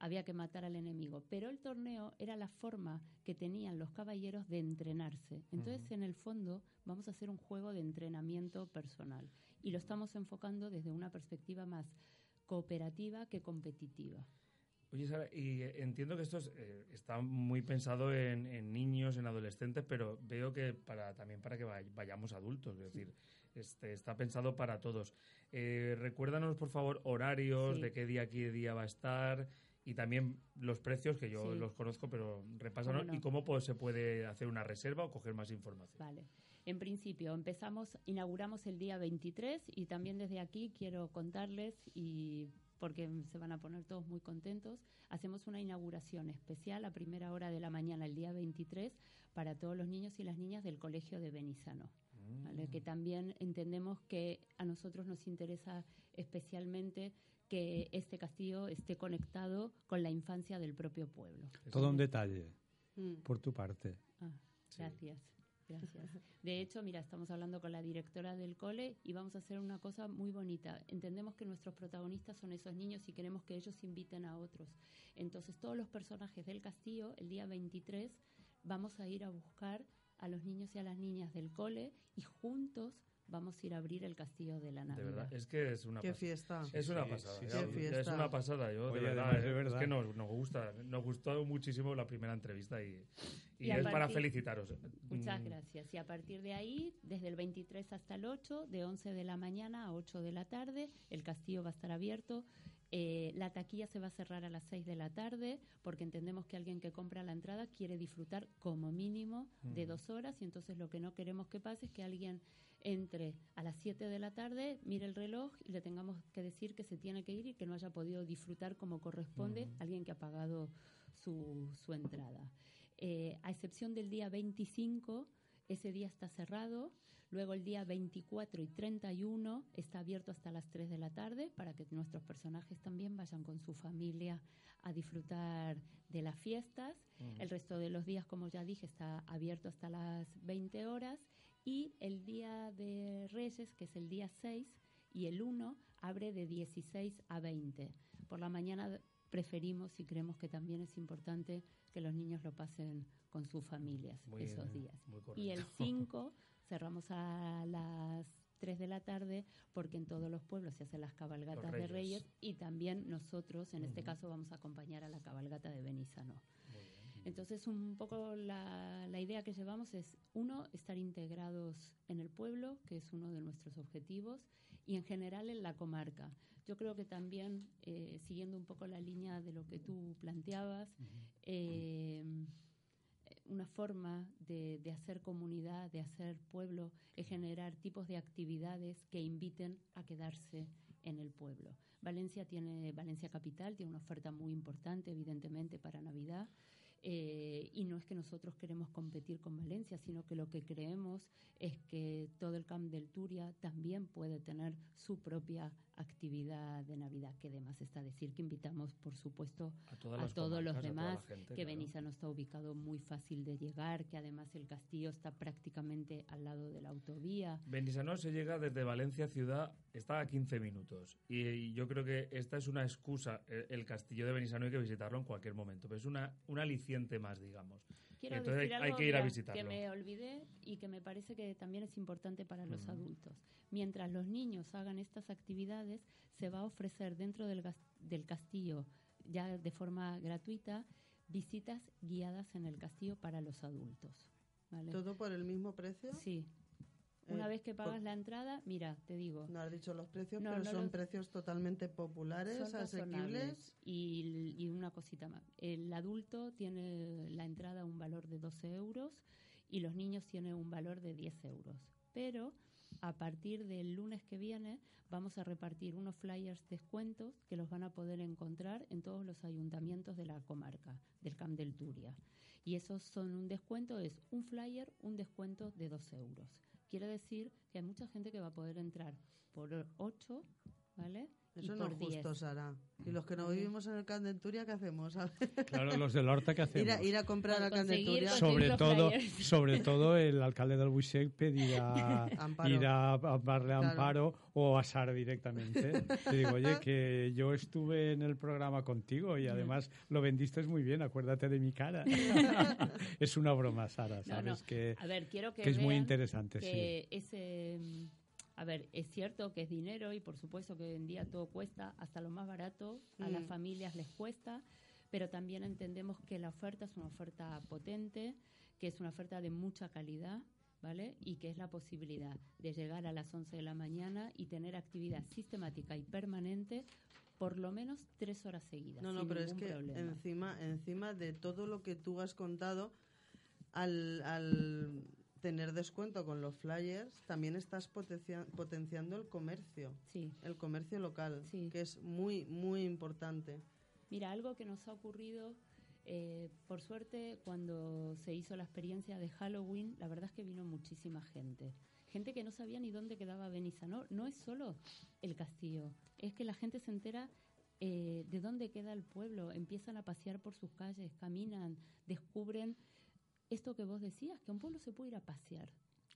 había que matar al enemigo. Pero el torneo era la forma que tenían los caballeros de entrenarse. Entonces, en el fondo, vamos a hacer un juego de entrenamiento personal. Y lo estamos enfocando desde una perspectiva más cooperativa que competitiva. Oye, Sara, y entiendo que esto eh, está muy pensado en, niños, en adolescentes, pero veo que para también para que vayamos adultos, es decir, este, está pensado para todos. Eh, recuérdanos, por favor, horarios, de qué día, qué día va a estar y también los precios, que yo Sí. los conozco, pero repásanos, ¿Cómo no? y cómo pues, se puede hacer una reserva o coger más información. Vale. En principio, empezamos, inauguramos el día 23 y también desde aquí quiero contarles y porque se van a poner todos muy contentos, hacemos una inauguración especial a primera hora de la mañana el día 23 para todos los niños y las niñas del colegio de Benizano. ¿vale? Que también entendemos que a nosotros nos interesa especialmente que este castillo esté conectado con la infancia del propio pueblo. Todo un detalle, Mm. por tu parte. Ah, gracias, gracias. De hecho, mira, estamos hablando con la directora del cole y vamos a hacer una cosa muy bonita. Entendemos que nuestros protagonistas son esos niños y queremos que ellos inviten a otros. Entonces, todos los personajes del castillo, el día 23, vamos a ir a buscar a los niños y a las niñas del cole y juntos vamos a ir a abrir el castillo de la De Navidad. verdad, es que es una Qué pasada. fiesta. Es una Sí, pasada, sí, ya, sí. ya Qué fiesta. es una pasada. Yo, de Oye, verdad, además, de eh, verdad. es que nos, nos gusta, nos gustó muchísimo la primera entrevista y, y Y a es para felicitaros. Muchas Mm, gracias. Y a partir de ahí, desde el 23 hasta el 8, de 11 de la mañana a 8 de la tarde, el castillo va a estar abierto. Eh, la taquilla se va a cerrar a las 6 de la tarde porque entendemos que alguien que compra la entrada quiere disfrutar como mínimo de dos horas y entonces lo que no queremos que pase es que alguien entre a las 7 de la tarde, mire el reloj y le tengamos que decir que se tiene que ir y que no haya podido disfrutar como corresponde alguien que ha pagado su, su entrada. Eh, a excepción del día 25, ese día está cerrado. Luego el día 24 y 31 está abierto hasta las 3 de la tarde para que nuestros personajes también vayan con su familia a disfrutar de las fiestas. El resto de los días, como ya dije, está abierto hasta las 20 horas. Y el día de Reyes, que es el día 6, y el 1 abre de 16 a 20. Por la mañana preferimos y creemos que también es importante que los niños lo pasen con sus familias Muy esos días. Y el correcto. 5 cerramos a las 3 de la tarde porque en todos los pueblos se hacen las cabalgatas Los de Reyes. Reyes y también nosotros, en este Ujú. caso, vamos a acompañar a la cabalgata de Benizano. Entonces, un poco la, la idea que llevamos es, uno, estar integrados en el pueblo, que es uno de nuestros objetivos, y en general en la comarca. Yo creo que también, eh, siguiendo un poco la línea de lo que tú planteabas, eh, una forma de, de hacer comunidad, de hacer pueblo, es generar tipos de actividades que inviten a quedarse en el pueblo. Valencia tiene, Valencia Capital tiene una oferta muy importante, evidentemente, para Navidad. eh, y no es que nosotros queremos competir con Valencia, sino que lo que creemos es que todo el Camp del Turia también puede tener su propia actividad de Navidad, que además está decir que invitamos, por supuesto, A, a todos los demás, gente, que claro. Benizano está ubicado muy fácil de llegar, que además el castillo está prácticamente al lado de la autovía. Benissanó se llega desde Valencia ciudad, está a 15 minutos. Y, yo creo que esta es una excusa. El, el castillo de Benissanó hay que visitarlo en cualquier momento. Pero es una, un aliciente más, digamos. Quiero Entonces decir hay- algo hay que ir a visitarlo. que me olvidé y que me parece que también es importante para los adultos. Mientras los niños hagan estas actividades, se va a ofrecer dentro del, gas- del castillo, ya de forma gratuita, visitas guiadas en el castillo para los adultos. ¿vale? ¿Todo por el mismo precio? Sí. Una Eh, vez que pagas por- la entrada, mira, te digo, No has dicho los precios, No, pero no son los- precios totalmente populares, son asequibles. Y, y una cosita más. El adulto tiene la entrada un valor de 12 euros y los niños tienen un valor de 10 euros. Pero a partir del lunes que viene vamos a repartir unos flyers descuentos que los van a poder encontrar en todos los ayuntamientos de la comarca, del Camp del Turia. Y esos son un descuento, es un flyer, un descuento de 2 euros. Quiere decir que hay mucha gente que va a poder entrar por 8, ¿vale? Eso no es justo, 10. Sara. Y los que no vivimos en el Candenturia, ¿qué hacemos? Claro, los del Horta, ¿qué hacemos? ir, a, ir a comprar Con a conseguir Candenturia. sobre todo, flyers. sobre todo el alcalde del Buixec pedirá Amparo. ir a, a darle Claro. amparo o a Sara directamente. Le digo, oye, que yo estuve en el programa contigo y además lo vendiste muy bien, acuérdate de mi cara. es una broma, Sara, sabes no. que, A ver, quiero que, que es muy interesante, sí. ese, mm, a ver, es cierto que es dinero y por supuesto que hoy en día todo cuesta, hasta lo más barato a las Mm. familias les cuesta, pero también entendemos que la oferta es una oferta potente, que es una oferta de mucha calidad. ¿Vale? Y que es la posibilidad de llegar a las 11 de la mañana y tener actividad sistemática y permanente por lo menos tres horas seguidas. No, no, pero es que problema. encima, encima de todo lo que tú has contado, al, al tener descuento con los flyers, también estás potencia- potenciando el comercio, Sí. el comercio local, Sí. que es muy, muy importante. Mira, algo que nos ha ocurrido, eh, por suerte, cuando se hizo la experiencia de Halloween, la verdad es que vino muchísima gente. Gente que no sabía ni dónde quedaba Benissa. No, no es solo el castillo, es que la gente se entera eh, de dónde queda el pueblo. Empiezan a pasear por sus calles, caminan, descubren esto que vos decías, que a un pueblo se puede ir a pasear.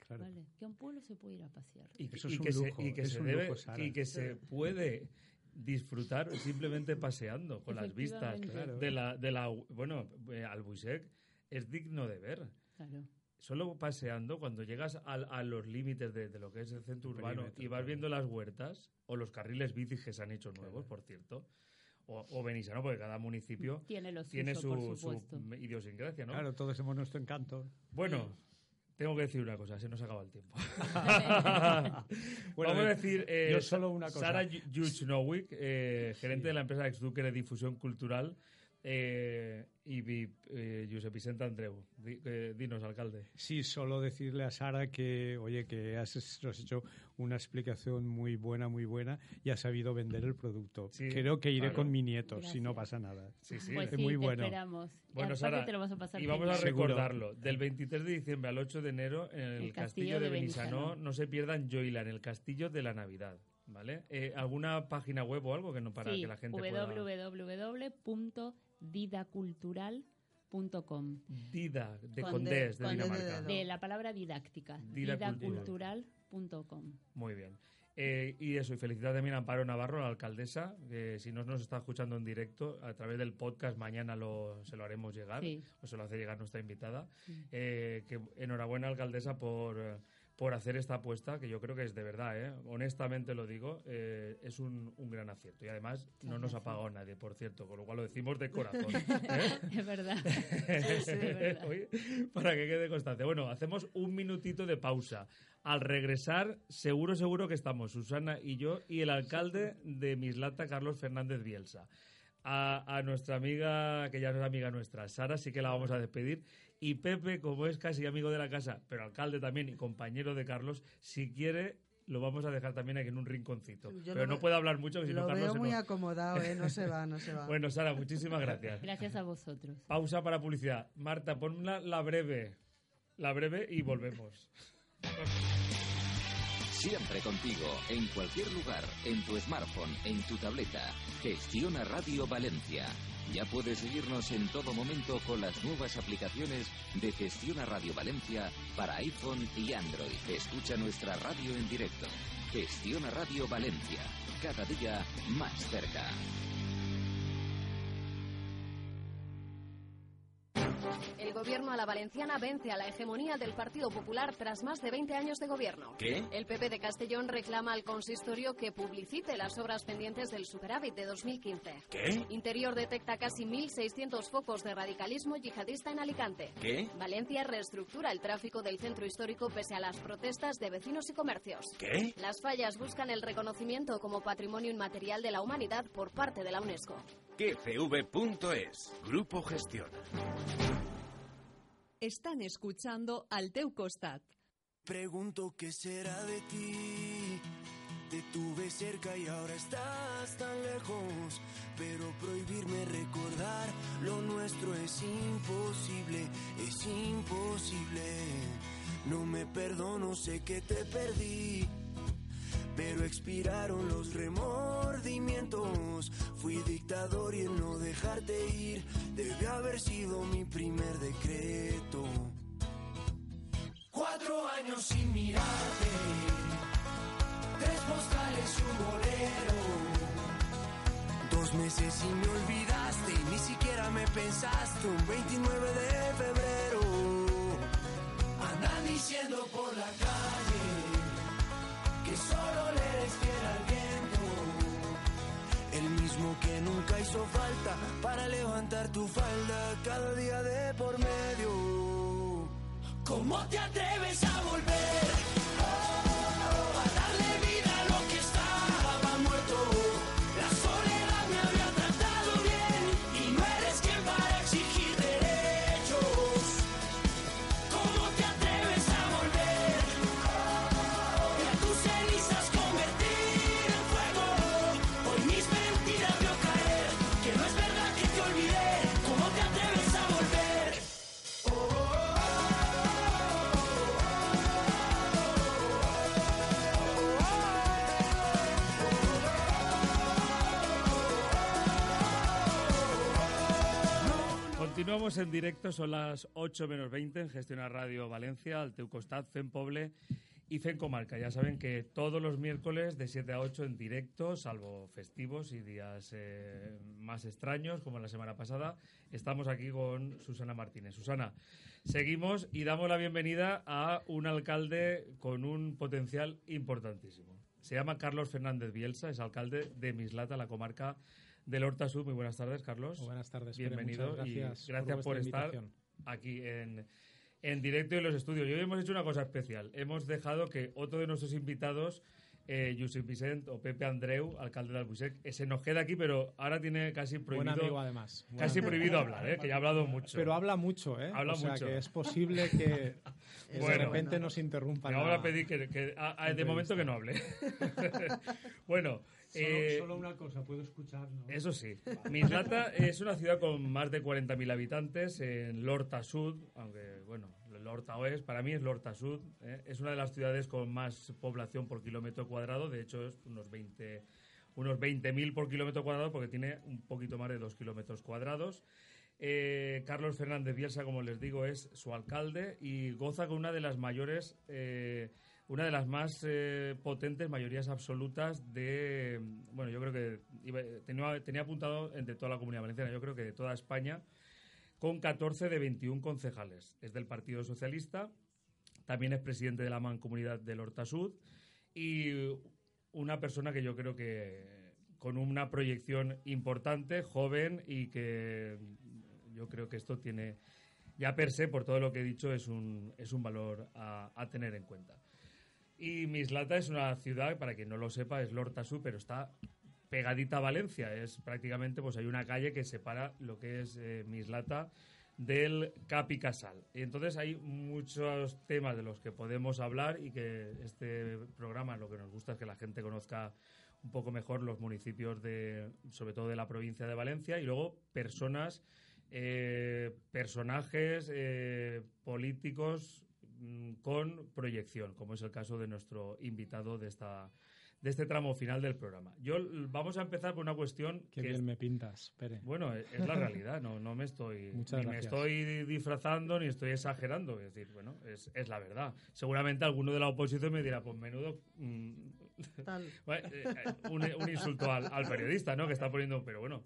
Claro. ¿vale? Que a un pueblo se puede ir a pasear. Y, que- Eso y es un que lujo, se, y que es se un debe lujo, Sara. y que se puede disfrutar simplemente paseando con las vistas. Claro. de la de la bueno eh, Albuisec es digno de ver Claro. solo paseando cuando llegas al- a, los límites de, de lo que es el centro El urbano y vas claro. viendo las huertas o los carriles bici que se han hecho nuevos Claro. por cierto o, o Benisano porque cada municipio Tiene lo tiene su, su supuesto. idiosincrasia ¿no? Claro, todos hemos nuestro encanto. bueno tengo que decir una cosa se nos acaba el tiempo Bueno, Vamos a de- decir, eh, yo solo una cosa. Sara Juchnowick, eh, gerente de la empresa Exduque de Difusión Cultural, eh, y eh, Josep Vicente Andreu. Di- eh, dinos, alcalde. Sí, solo decirle a Sara que, oye, que has, has hecho una explicación muy buena, muy buena y has sabido vender el producto. Sí, Creo que iré claro. con mi nieto, si no pasa nada. Sí, sí. Pues es sí, muy te bueno. esperamos. Bueno, Sara, te lo vas a pasar y vamos a recordarlo. Del 23 de diciembre al 8 de enero en el, El Castillo, de Benissanó, no se pierdan Joila, en el Castillo de la Navidad. ¿Vale? Eh, ¿Alguna página web o algo que no para sí, que la gente pueda... www.didacultural.com Dida, de Con Condés, de con Dinamarca. De la palabra didáctica. Didacultural. Didacultural.com. Muy bien. Eh, y eso, y felicitar también a Amparo Navarro, la alcaldesa, que si no nos está escuchando en directo, a través del podcast mañana lo, se lo haremos llegar, Sí. o se lo hace llegar nuestra invitada. Sí. Eh, que enhorabuena, alcaldesa, por, eh, por hacer esta apuesta, que yo creo que es de verdad, ¿eh? honestamente lo digo, eh, es un, un gran acierto. Y además no nos ha pagado nadie, por cierto, con lo cual lo decimos de corazón. ¿eh? Es verdad. es verdad. Oye, para que quede constante. Bueno, hacemos un minutito de pausa. Al regresar, seguro, seguro que estamos Susana y yo y el alcalde de Mislata, Carlos Fernández Bielsa. A, a nuestra amiga, que ya no es amiga nuestra, Sara, sí que la vamos a despedir. Y Pepe, como es casi amigo de la casa, pero alcalde también y compañero de Carlos, si quiere, lo vamos a dejar también aquí en un rinconcito. Yo pero lo no ve- puede hablar mucho, que si no, Lo Carlos veo se muy acomodado, ¿eh? No se va, no se va. Bueno, Sara, muchísimas gracias. Gracias a vosotros. Pausa para publicidad. Marta, pon la, la breve. La breve y volvemos. Siempre contigo, en cualquier lugar, en tu smartphone, en tu tableta. Gestiona Radio Valencia. Ya puedes seguirnos en todo momento con las nuevas aplicaciones de Gestiona Radio Valencia para iPhone y Android. Escucha nuestra radio en directo. Gestiona Radio Valencia. Cada día más cerca. El gobierno a la valenciana vence a la hegemonía del Partido Popular tras más de 20 años de gobierno. ¿Qué? El PP de Castellón reclama al consistorio que publicite las obras pendientes del superávit de 2015. ¿Qué? Interior detecta casi 1.600 focos de radicalismo yihadista en Alicante. ¿Qué? Valencia reestructura el tráfico del centro histórico pese a las protestas de vecinos y comercios. ¿Qué? Las fallas buscan el reconocimiento como patrimonio inmaterial de la humanidad por parte de la UNESCO. QCV.es. Grupo Gestión. Están escuchando al teu costat. Pregunto qué será de ti. Te tuve cerca y ahora estás tan lejos. Pero prohibirme recordar lo nuestro es imposible, es imposible. No me perdono, sé que te perdí. Pero expiraron los remordimientos. Fui dictador y el no dejarte ir debe haber sido mi primer decreto. Cuatro años sin mirarte, tres postales y un bolero. Dos meses y me olvidaste y ni siquiera me pensaste un 29 de febrero. Andan diciendo por la calle solo le fiel al viento. El mismo que nunca hizo falta para levantar tu falda cada día de por medio. ¿Cómo te atreves a volver? Continuamos en directo, son las 8 menos 20 en Gestiona Radio Valencia, al teu costat, Poble y Fem Comarca. Ya saben que todos los miércoles de 7 a 8 en directo, salvo festivos y días eh, más extraños, como la semana pasada, estamos aquí con Susana Martínez. Susana, seguimos y damos la bienvenida a un alcalde con un potencial importantísimo. Se llama Carlos Fernández Bielsa, es alcalde de Mislata, la comarca del Horta Sur. Muy buenas tardes, Carlos. Buenas tardes, Bienvenido muchas y gracias, gracias por, estar invitación. aquí en, en directo en los estudios. Y hoy hemos hecho una cosa especial. Hemos dejado que otro de nuestros invitados, eh, Josep Vicent o Pepe Andreu, alcalde de Albuisec, eh, se nos queda aquí, pero ahora tiene casi Buen prohibido, amigo, además. Buen casi amigo. prohibido hablar, eh, que ya ha hablado mucho. Pero habla mucho, ¿eh? Habla o sea, mucho. que es posible que de Bueno. repente nos interrumpa. Me la- vamos a pedir que, que- a- a- de momento que no hable. bueno, eh, una cosa, puedo escuchar, ¿no? Eso sí. Mislata es una ciudad con más de 40.000 habitantes en Lorta Sud, aunque, bueno, Lorta Oest, para mí es Lorta Sud. ¿eh? Es una de las ciudades con más población por kilómetro cuadrado, de hecho es unos 20 unos 20.000 por kilómetro cuadrado porque tiene un poquito más de 2 kilómetros cuadrados. Eh, Carlos Fernández Bielsa, como les digo, es su alcalde y goza con una de las mayores, eh, una de las más eh, potentes mayorías absolutas de, bueno, yo creo que iba- tenía, tenía apuntado entre toda la comunidad valenciana, yo creo que de toda España, con 14 de 21 concejales. Es del Partido Socialista, también es presidente de la Mancomunidad del Horta Sud y una persona que yo creo que con una proyección importante, joven y que yo creo que esto tiene, ya per se, por todo lo que he dicho, es un, es un valor a, a tener en cuenta. Y Mislata es una ciudad, para quien no lo sepa, es Lorta Sud, pero está pegadita a Valencia. Es prácticamente, pues hay una calle que separa lo que es eh, Mislata del Capi Casal. Y entonces hay muchos temas de los que podemos hablar y que este programa lo que nos gusta es que la gente conozca un poco mejor los municipios de, sobre todo de la provincia de Valencia y luego personas, eh, personajes eh, políticos con proyección, como es el caso de nuestro invitado de esta de este tramo final del programa. Yo vamos a empezar por una cuestión Qué que bien es- me pintas, Pere. bueno, e- es la realidad, no, no me estoy, Muchas ni me estoy disfrazando ni estoy exagerando. Es decir, bueno, es, es la verdad. Seguramente alguno de la oposición me dirá, pues menudo. mm, Tal. eh, eh, un, un insulto al, al periodista, ¿no? Que está poniendo, pero bueno,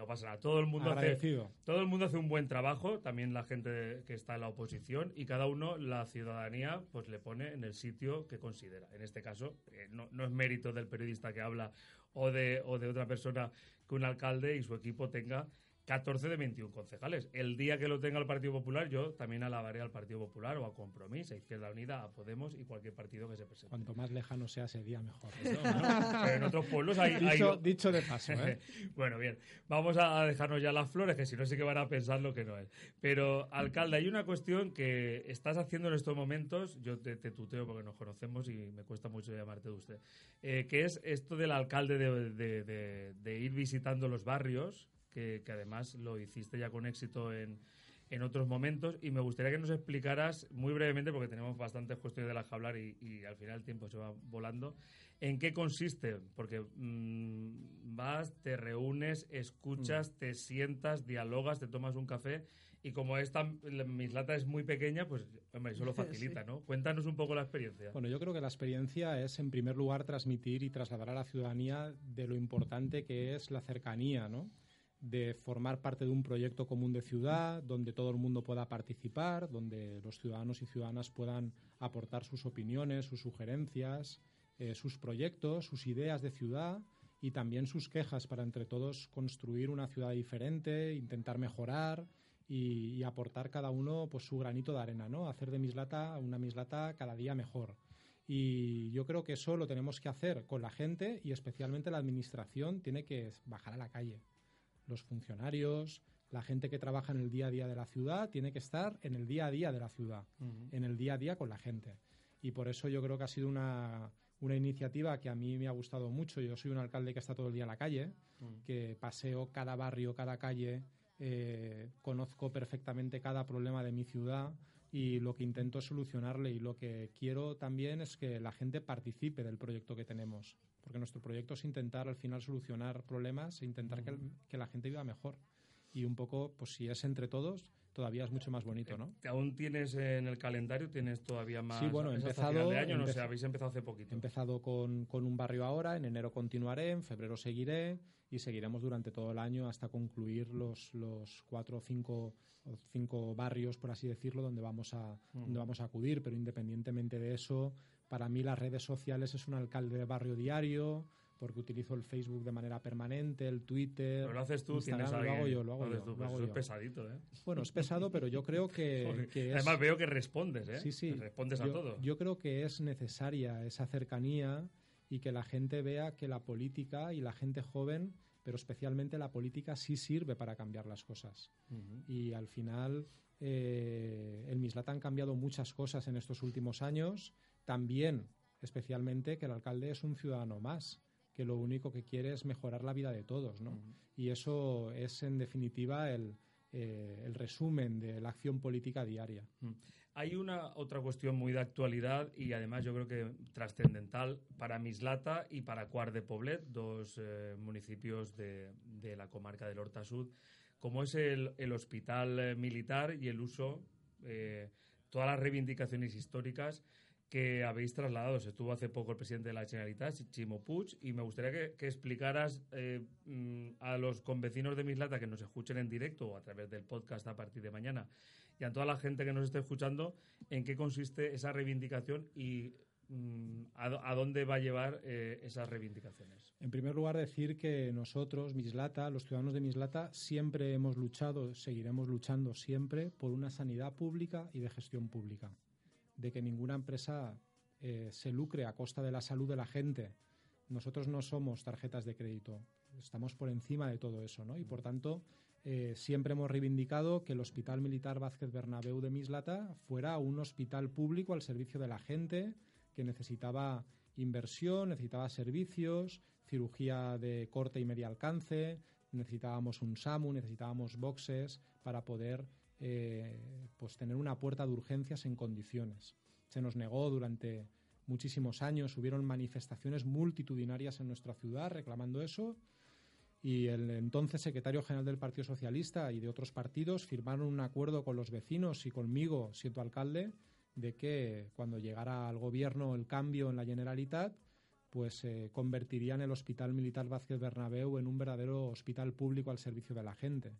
no pasa nada. Todo el mundo hace, todo el mundo hace un buen trabajo, también la gente que está en la oposición, y cada uno, la ciudadanía, pues le pone en el sitio que considera. En este caso, eh, no, no es mérito del periodista que habla o de, o de otra persona que un alcalde y su equipo tenga 14 de 21 concejales. El día que lo tenga el Partido Popular, yo también alabaré al Partido Popular o a Compromís, a Izquierda Unida, a Podemos y cualquier partido que se presente. Cuanto más lejano sea ese día, mejor. Eso, ¿no? Pero en otros pueblos hay... hay- dicho, dicho de paso, ¿eh? bueno, bien, vamos a dejarnos ya las flores, que si no sí que van a pensar lo que no es. Pero, alcalde, hay una cuestión que estás haciendo en estos momentos, yo te, te tuteo porque nos conocemos y me cuesta mucho llamarte de usted, eh, que es esto del alcalde de, de- de- de ir visitando los barrios, que, que además lo hiciste ya con éxito en, en otros momentos y me gustaría que nos explicaras muy brevemente, porque tenemos bastantes cuestiones de las que hablar y, y al final el tiempo se va volando, en qué consiste, porque mm, vas, te reúnes, escuchas, te sientas, dialogas, te tomas un café y como esta mislata es muy pequeña, pues hombre, eso lo facilita, ¿no? Cuéntanos un poco la experiencia. Bueno, yo creo que la experiencia es, en primer lugar, transmitir y trasladar a la ciudadanía de lo importante que es la cercanía, ¿no? De formar parte de un proyecto común de ciudad, donde todo el mundo pueda participar, donde los ciudadanos y ciudadanas puedan aportar sus opiniones, sus sugerencias, eh, sus proyectos, sus ideas de ciudad y también sus quejas para entre todos construir una ciudad diferente, intentar mejorar y, y aportar cada uno pues su granito de arena, ¿no? Hacer de Mislata una Mislata cada día mejor. Y yo creo que eso lo tenemos que hacer con la gente y especialmente la administración tiene que bajar a la calle. Los funcionarios, la gente que trabaja en el día a día de la ciudad tiene que estar en el día a día de la ciudad, en el día a día con la gente. Y por eso yo creo que ha sido una, una iniciativa que a mí me ha gustado mucho. Yo soy un alcalde que está todo el día en la calle, que paseo cada barrio, cada calle, eh, conozco perfectamente cada problema de mi ciudad y lo que intento es solucionarle y lo que quiero también es que la gente participe del proyecto que tenemos, porque nuestro proyecto es intentar al final solucionar problemas e intentar que, que la gente viva mejor. y un poco, pues si es entre todos, todavía es mucho más bonito, ¿no? Que aún tienes en el calendario, tienes todavía más. Sí, bueno, he empezado- final de año, no sé, habéis empezado hace poquito. He empezado con, con un barrio ahora, en enero continuaré, en febrero seguiré y seguiremos durante todo el año hasta concluir los, los cuatro o cinco, cinco barrios, por así decirlo, donde vamos, a, donde vamos a acudir. Pero independientemente de eso, para mí las redes sociales es un alcalde de barrio diario, porque utilizo el Facebook de manera permanente, el Twitter. Pero lo haces tú, Instagram, tienes a lo hago yo, lo hago haces yo. tú, lo pues hago eso es yo. pesadito, ¿eh? Bueno, es pesado, pero yo creo que, que es... Además veo que respondes, ¿eh? Sí, sí. Respondes a yo, todo. Yo creo que es necesaria esa cercanía y que la gente vea que la política y la gente joven, pero especialmente la política, sí sirve para cambiar las cosas. Ujú. Y al final, eh, en Mislata han cambiado muchas cosas en estos últimos años. También, especialmente, que el alcalde es un ciudadano más, que lo único que quiere es mejorar la vida de todos, ¿no? Y eso es, en definitiva, el, eh, el resumen de la acción política diaria. Hay una otra cuestión muy de actualidad y además yo creo que trascendental para Mislata y para Cuart de Poblet, dos eh, municipios de, de la comarca del Horta Sud, como es el, el hospital eh, militar y el uso, todas las reivindicaciones históricas que habéis trasladado. Se estuvo hace poco el presidente de la Generalitat, Chimo Puig, y me gustaría que, que explicaras eh, mm, a los convecinos de Mislata que nos escuchen en directo o a través del podcast a partir de mañana y a toda la gente que nos esté escuchando en qué consiste esa reivindicación y mm, a, a dónde va a llevar eh, esas reivindicaciones. En primer lugar, decir que nosotros, Mislata, los ciudadanos de Mislata, siempre hemos luchado, seguiremos luchando siempre por una sanidad pública y de gestión pública. De que ninguna empresa eh, se lucre a costa de la salud de la gente. Nosotros no somos tarjetas de crédito, estamos por encima de todo eso, ¿no? Y por tanto, eh, siempre hemos reivindicado que el Hospital Militar Vázquez Bernabéu de Mislata fuera un hospital público al servicio de la gente que necesitaba inversión, necesitaba servicios, cirugía de corte y medio alcance, necesitábamos un SAMU, necesitábamos boxes para poder eh, pues tener una puerta de urgencias en condiciones. Se nos negó durante muchísimos años, hubieron manifestaciones multitudinarias en nuestra ciudad reclamando eso y el entonces secretario general del Partido Socialista y de otros partidos firmaron un acuerdo con los vecinos y conmigo, siendo alcalde, de que cuando llegara al gobierno el cambio en la Generalitat, pues eh, convertirían el Hospital Militar Vázquez Bernabéu en un verdadero hospital público al servicio de la gente.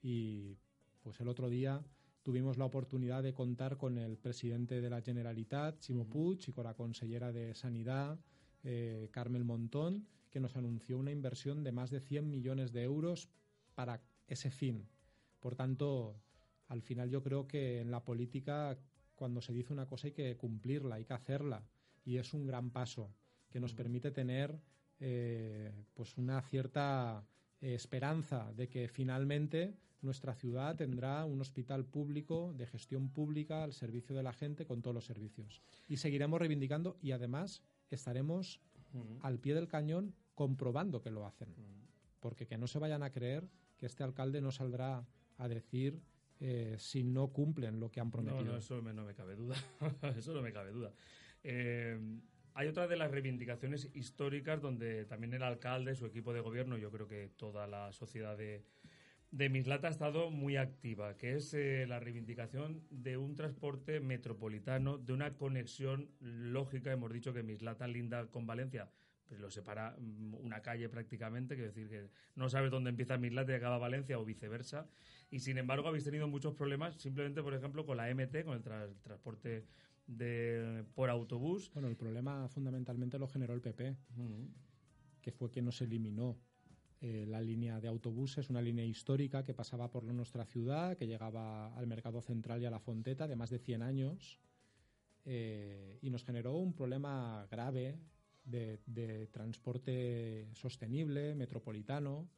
Y pues el otro día tuvimos la oportunidad de contar con el presidente de la Generalitat, Chimo Puig, y con la consellera de Sanidad, eh, Carmel Montón, que nos anunció una inversión de más de 100 millones de euros para ese fin. Por tanto, al final yo creo que en la política, cuando se dice una cosa hay que cumplirla, hay que hacerla. Y es un gran paso que nos permite tener eh, pues una cierta esperanza de que finalmente nuestra ciudad tendrá un hospital público de gestión pública al servicio de la gente con todos los servicios. Y seguiremos reivindicando y además estaremos al pie del cañón comprobando que lo hacen. Porque que no se vayan a creer que este alcalde no saldrá a decir eh, si no cumplen lo que han No, prometido. no, eso me- no me cabe duda. eso no me cabe duda. Eh, hay otra de las reivindicaciones históricas donde también el alcalde, su equipo de gobierno, yo creo que toda la sociedad de, Mislata ha estado muy activa, que es eh, la reivindicación de un transporte metropolitano, de una conexión lógica. Hemos dicho que Mislata linda con Valencia, pero lo separa mm, una calle prácticamente, quiero decir que no sabes dónde empieza Mislata y acaba Valencia o viceversa. Y sin embargo habéis tenido muchos problemas simplemente, por ejemplo, con la MT, con el tra- transporte de, por autobús. Bueno, el problema fundamentalmente lo generó el PP, que fue quien nos eliminó eh, la línea de autobuses, una línea histórica que pasaba por nuestra ciudad, que llegaba al Mercado Central y a la Fonteta de más de 100 años, eh, y nos generó un problema grave de, de transporte sostenible, metropolitano,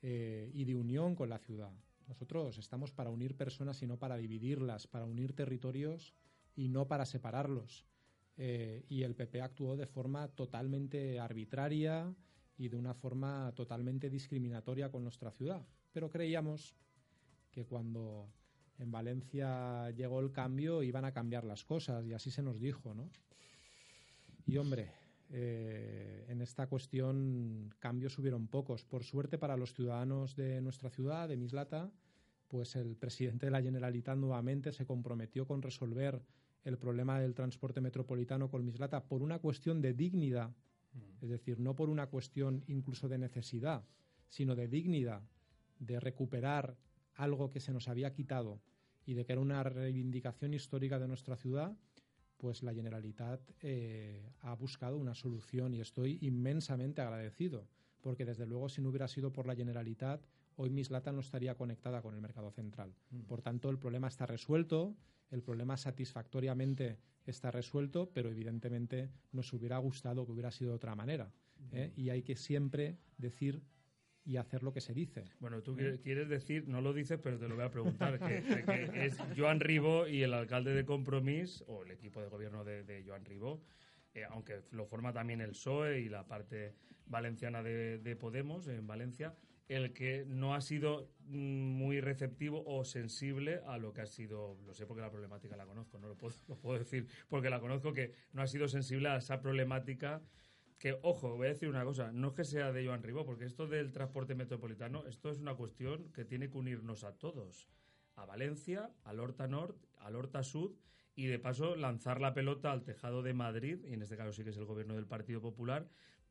eh, y de unión con la ciudad. Nosotros estamos para unir personas y no para dividirlas, para unir territorios y no para separarlos. Eh, y el PP actuó de forma totalmente arbitraria y de una forma totalmente discriminatoria con nuestra ciudad. Pero creíamos que cuando en Valencia llegó el cambio iban a cambiar las cosas y así se nos dijo, ¿no? Y hombre, eh, en esta cuestión cambios hubieron pocos. Por suerte para los ciudadanos de nuestra ciudad, de Mislata, pues el presidente de la Generalitat nuevamente se comprometió con resolver el problema del transporte metropolitano con Mislata por una cuestión de dignidad, es decir, no por una cuestión incluso de necesidad, sino de dignidad, de recuperar algo que se nos había quitado y de que era una reivindicación histórica de nuestra ciudad, pues la Generalitat eh, ha buscado una solución y estoy inmensamente agradecido, porque desde luego si no hubiera sido por la Generalitat, hoy Mislata no estaría conectada con el mercado central. Mm. Por tanto, el problema está resuelto, el problema satisfactoriamente está resuelto, pero evidentemente nos hubiera gustado que hubiera sido de otra manera. ¿eh? Y hay que siempre decir y hacer lo que se dice. Bueno, tú quieres- quieres decir, no lo dices, pero te lo voy a preguntar, que, que es Joan Ribó y el alcalde de Compromís, o el equipo de gobierno de, de Joan Ribó, eh, aunque lo forma también el PSOE y la parte valenciana de, de Podemos en Valencia, el que no ha sido mm, muy receptivo o sensible a lo que ha sido, lo sé porque la problemática la conozco, no lo puedo, decir porque la conozco, que no ha sido sensible a esa problemática que, ojo, voy a decir una cosa, no es que sea de Joan Ribó, porque esto del transporte metropolitano, esto es una cuestión que tiene que unirnos a todos, a Valencia, al Horta Norte, al Horta Sud, y de paso lanzar la pelota al tejado de Madrid, y en este caso sí que es el gobierno del Partido Popular,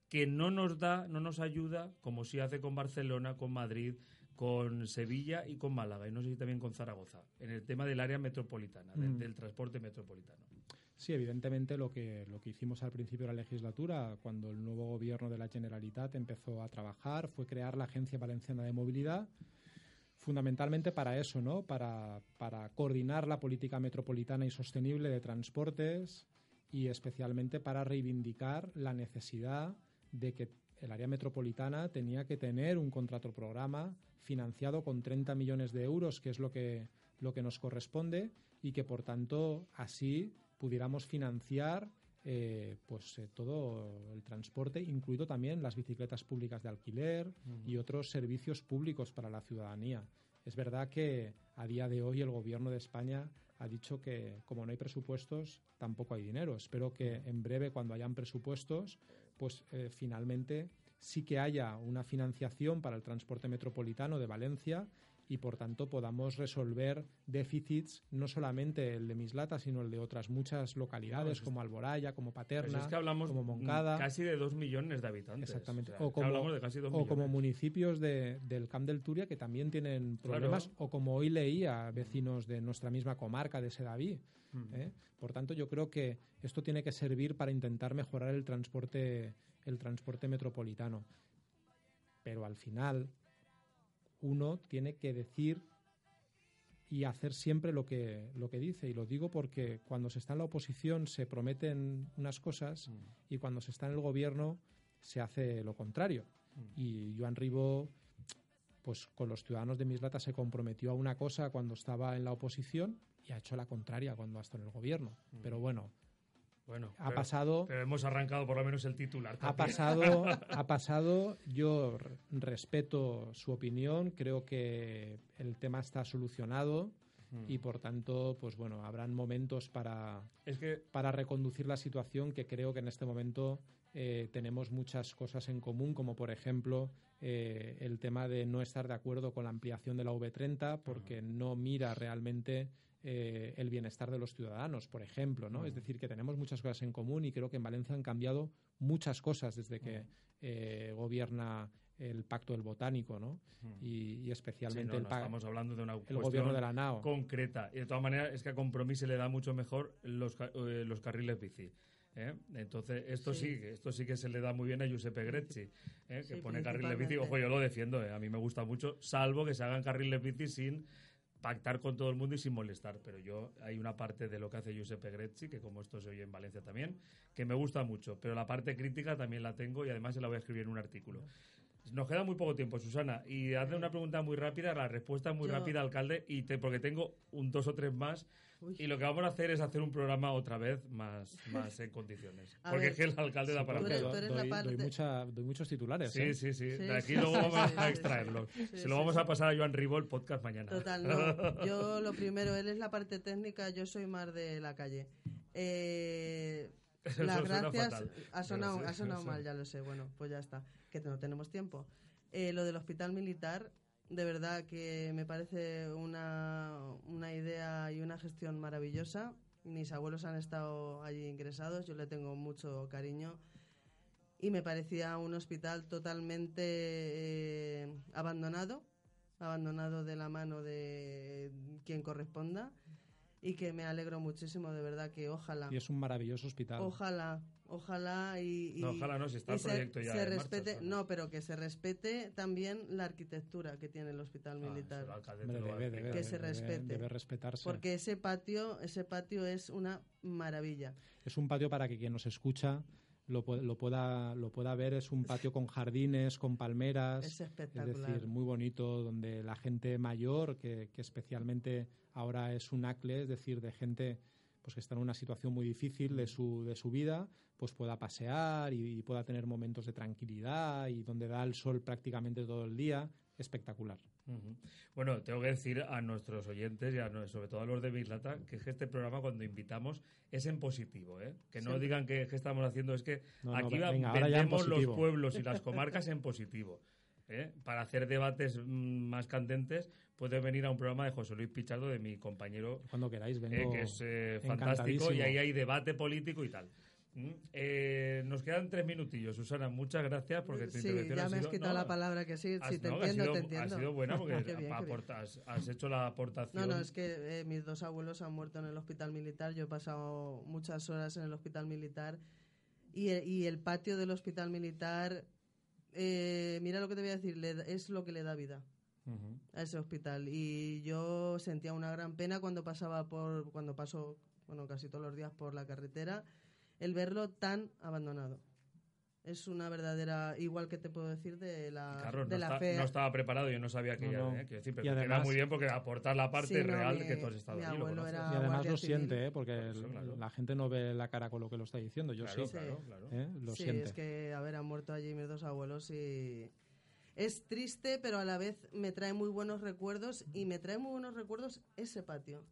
que no nos da, no nos ayuda, como sí hace con Barcelona, con Madrid, con Sevilla y con Málaga, y no sé si también con Zaragoza, en el tema del área metropolitana, del- Mm. del transporte metropolitano. Sí, evidentemente lo que, lo que hicimos al principio de la legislatura, cuando el nuevo gobierno de la Generalitat empezó a trabajar, fue crear la Agencia Valenciana de Movilidad, fundamentalmente para eso, ¿no? Para, para coordinar la política metropolitana y sostenible de transportes y especialmente para reivindicar la necesidad de que el área metropolitana tenía que tener un contrato programa financiado con 30 millones de euros, que es lo que, lo que nos corresponde, y que por tanto así pudiéramos financiar eh, pues eh, todo el transporte, incluido también las bicicletas públicas de alquiler y otros servicios públicos para la ciudadanía. Es verdad que a día de hoy el gobierno de España ha dicho que como no hay presupuestos, tampoco hay dinero. Espero que en breve, cuando hayan presupuestos, pues eh, finalmente sí que haya una financiación para el transporte metropolitano de Valencia y por tanto podamos resolver déficits no solamente el de Mislata, sino el de otras muchas localidades como Alboraya, como Pues Paterna, es que hablamos como mm, Moncada. casi de dos millones de habitantes. Exactamente. O, sea, como, de casi dos o como millones. municipios de- del Camp del Turia que también tienen problemas, o como hoy leía vecinos de nuestra misma comarca de Sedaví. Mm. ¿eh? Por tanto, yo creo que esto tiene que servir para intentar mejorar el transporte, el transporte metropolitano. Pero al final, uno tiene que decir y hacer siempre lo que, lo que dice. Y lo digo porque cuando se está en la oposición se prometen unas cosas y cuando se está en el gobierno se hace lo contrario. Y Joan Ribó, pues con los ciudadanos de Mislata se comprometió a una cosa cuando estaba en la oposición y ha hecho la contraria cuando ha estado en el gobierno. Pero bueno, Bueno, ha pero- pasado Pero hemos arrancado por lo menos el titular. ha pasado, ha pasado. Yo respeto su opinión. Creo que el tema está solucionado y por tanto, pues bueno, habrán momentos para Es que para reconducir la situación que creo que en este momento eh, tenemos muchas cosas en común, como por ejemplo eh, el tema de no estar de acuerdo con la ampliación de la V30 porque no mira realmente eh, el bienestar de los ciudadanos, por ejemplo, ¿no? Es decir, que tenemos muchas cosas en común y creo que en Valencia han cambiado muchas cosas desde que eh, gobierna el Pacto del Botánico, ¿no? Y, y Sí, especialmente no, el, no, estamos hablando de una el cuestión gobierno de la NAO. concreta. Y de todas maneras, es que a Compromís se le da mucho mejor los, eh, los carriles bici. ¿eh? Entonces, esto sí. Sí. que esto sí que se le da muy bien a Giuseppe Grezzi, ¿eh? que Sí, pone carriles bici. Ojo, yo lo defiendo, ¿eh? a mí me gusta mucho, salvo que se hagan carriles bici sin pactar con todo el mundo y sin molestar. Pero yo, hay una parte de lo que hace Giuseppe Grezzi, que como esto se oye en Valencia también, que me gusta mucho. Pero la parte crítica también la tengo y además se la voy a escribir en un artículo. Nos queda muy poco tiempo, Susana, y hazle una pregunta muy rápida, la respuesta muy Yo- rápida, alcalde, y te, porque tengo un dos o tres más, Uy. y lo que vamos a hacer es hacer un programa otra vez más, más en condiciones. A porque ver, es que el alcalde da para la doy, parte- doy mucha- doy muchos titulares. Sí, ¿eh? sí, sí, Sí, De aquí sí, luego sí, vamos sí, a sí, extraerlo. sí, Se sí, lo vamos sí. a pasar a Joan Ribó el podcast mañana. Total, no. Yo lo primero, él es la parte técnica, yo soy más de la calle. Eh, las gracias fatal. ha sonado, sí, ha sonado mal, ya lo sé. Bueno, pues ya está, que no tenemos tiempo. Eh, lo del hospital militar, de verdad que me parece una, una idea y una gestión maravillosa. Mis abuelos han estado allí ingresados, yo le tengo mucho cariño y me parecía un hospital totalmente eh, abandonado, abandonado de la mano de quien corresponda y que me alegro muchísimo, de verdad que ojalá. Y es un maravilloso hospital. Ojalá, ojalá y, y- No, ojalá no, si está el proyecto ya se en marcha, respete, no, pero que se respete también la arquitectura que tiene el hospital Ah, militar, que se debe- respete. debe respetarse. porque ese patio, ese patio es una maravilla. Es un patio para que quien nos escucha lo, lo pueda, lo pueda ver. Es un patio con jardines, con palmeras. Es Es espectacular. decir, muy bonito, donde la gente mayor, que, que especialmente ahora es un acle, es decir, de gente pues que está en una situación muy difícil de su, de su vida, pues pueda pasear y, y pueda tener momentos de tranquilidad y donde da el sol prácticamente todo el día. Espectacular. Bueno, tengo que decir a nuestros oyentes y a, sobre todo a los de Bislata que es que este programa cuando invitamos es en positivo, ¿eh? Que no Siempre. digan que, que estamos haciendo, es que No, no, aquí venga, vendemos los pueblos y las comarcas en positivo. ¿eh? Para hacer debates mm, más candentes puede venir a un programa de José Luis Pichardo, de mi compañero Cuando queráis, eh, vengo. que es eh, fantástico y ahí hay debate político y tal. Mm, eh, nos quedan tres minutillos, Susana. Muchas gracias porque tu Sí, intervención ya me has sido- quitado no, la palabra que sí, has- sí, te no, entiendo, sido- te entiendo. Ha sido buena porque bien, aportas- has hecho la aportación. No, no, es que eh, mis dos abuelos han muerto en el hospital militar. Yo he pasado muchas horas en el hospital militar y el, y el patio del hospital militar, eh, mira lo que te voy a decir, le es lo que le da vida a ese hospital. Y yo sentía una gran pena cuando pasaba por, cuando paso, bueno, casi todos los días por la carretera, el verlo tan abandonado. Es una verdadera, igual que te puedo decir de la, Carlos, de no, la está- fe. no estaba preparado, yo no sabía que No, ya, no. eh, quiero decir, Y pero que queda además- muy bien porque aportar la parte Sí, no, real mi- que tú has estado mi allí, lo Y además lo Civil. siente, ¿eh? porque eso, claro. la gente no ve la cara con lo que lo está diciendo. Yo Claro, sí. claro, claro. ¿eh? Lo sí, siente. es que, a ver, han muerto allí mis dos abuelos y es triste, pero a la vez me trae muy buenos recuerdos y me trae muy buenos recuerdos ese patio.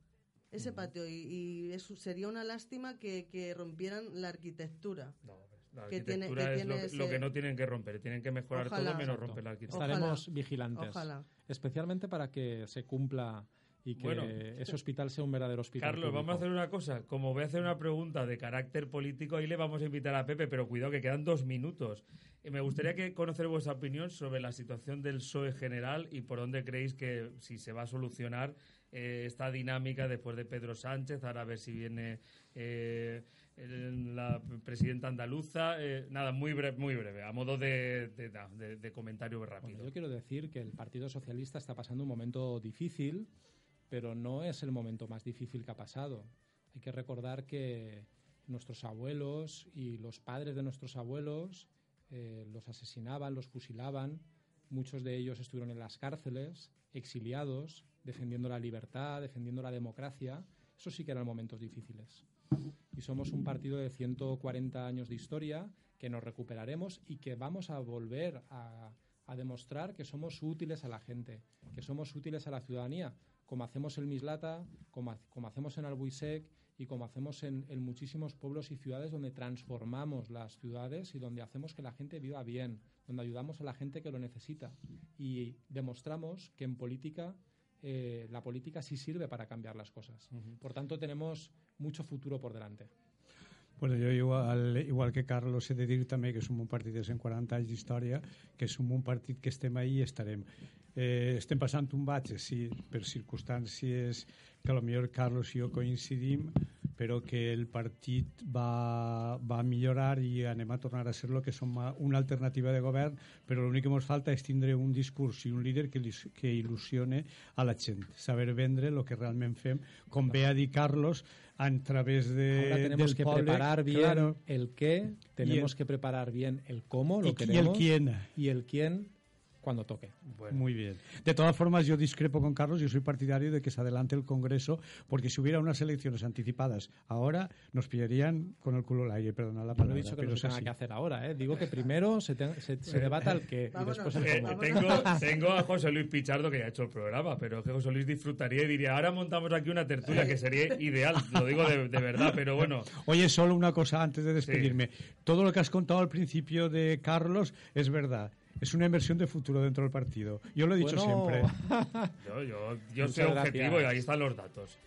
Ese patio y, y eso sería una lástima que, que rompieran la arquitectura. No, la que tiene- que es lo tiene que, lo ese- que no tienen que romper, tienen que mejorar Ojalá. todo menos romper la arquitectura. Estaremos Ojalá. vigilantes. Ojalá. Especialmente para que se cumpla y que Bueno. ese hospital sea un verdadero hospital. Carlos, vamos a público. hacer una cosa. Como voy a hacer una pregunta de carácter político, ahí le vamos a invitar a Pepe, pero cuidado que quedan dos minutos. Y me gustaría que conocer vuestra opinión sobre la situación del PSOE general y por dónde creéis que si se va a solucionar eh, esta dinámica después de Pedro Sánchez, ahora a ver si viene eh, la presidenta andaluza. eh, nada, muy breve, muy breve, a modo de, comentario rápido. yo quiero decir que el Partido Socialista está pasando un momento difícil, pero no es el momento más difícil que ha pasado. Hay que recordar que nuestros abuelos y los padres de nuestros abuelos los asesinaban, los fusilaban. Muchos de ellos estuvieron en las cárceles, exiliados, defendiendo la libertad, defendiendo la democracia. Eso sí que eran momentos difíciles. Y somos un partido de 140 años de historia que nos recuperaremos y que vamos a volver a, demostrar que somos útiles a la gente, que somos útiles a la ciudadanía, como hacemos en Mislata, como, como hacemos en Albuisec y como hacemos en, en muchísimos pueblos y ciudades donde transformamos las ciudades y donde hacemos que la gente viva bien, donde ayudamos a la gente que lo necesita y demostramos que en política eh, la política sí sirve para cambiar las cosas. Por tanto, tenemos mucho futuro por delante. Bueno, jo igual, igual que Carlos he de dir també que som un partit de 140 anys d'història, que som un partit que estem ahí i estarem. Eh, estem passant un batge, sí, per circumstàncies que a lo millor Carlos i jo coincidim, però que el partit va, va millorar i anem a tornar a ser lo que som una alternativa de govern, però l'únic que ens falta és tindre un discurs i un líder que, que il·lusione a la gent, saber vendre el que realment fem, com ve a dir Carlos, a través de, Ahora tenemos del que poble, preparar bien claro, el qué, tenemos el- que preparar bien el cómo, lo y, y el queremos, quién. y el quién cuando toque. Muy bien. De todas formas, yo discrepo con Carlos, yo soy partidario de que se adelante el Congreso, porque si hubiera unas elecciones anticipadas ahora, nos pillarían con el culo al aire, perdona la No palabra. he dicho que no se tenga que hacer ahora, ¿eh? Digo que primero se, te- se, se debata el qué y después el Eh, cómo. tengo, tengo a José Luis Pichardo que ya ha hecho el programa, pero que José Luis disfrutaría y diría, ahora montamos aquí una tertulia que sería ideal, lo digo de, de verdad, pero bueno, Oye, solo una cosa antes de despedirme. Todo lo que has contado al principio de Carlos es verdad. Es una inversión de futuro dentro del partido. Yo lo he dicho Bueno. siempre. yo, yo, yo soy objetivo gracias. y ahí están los datos.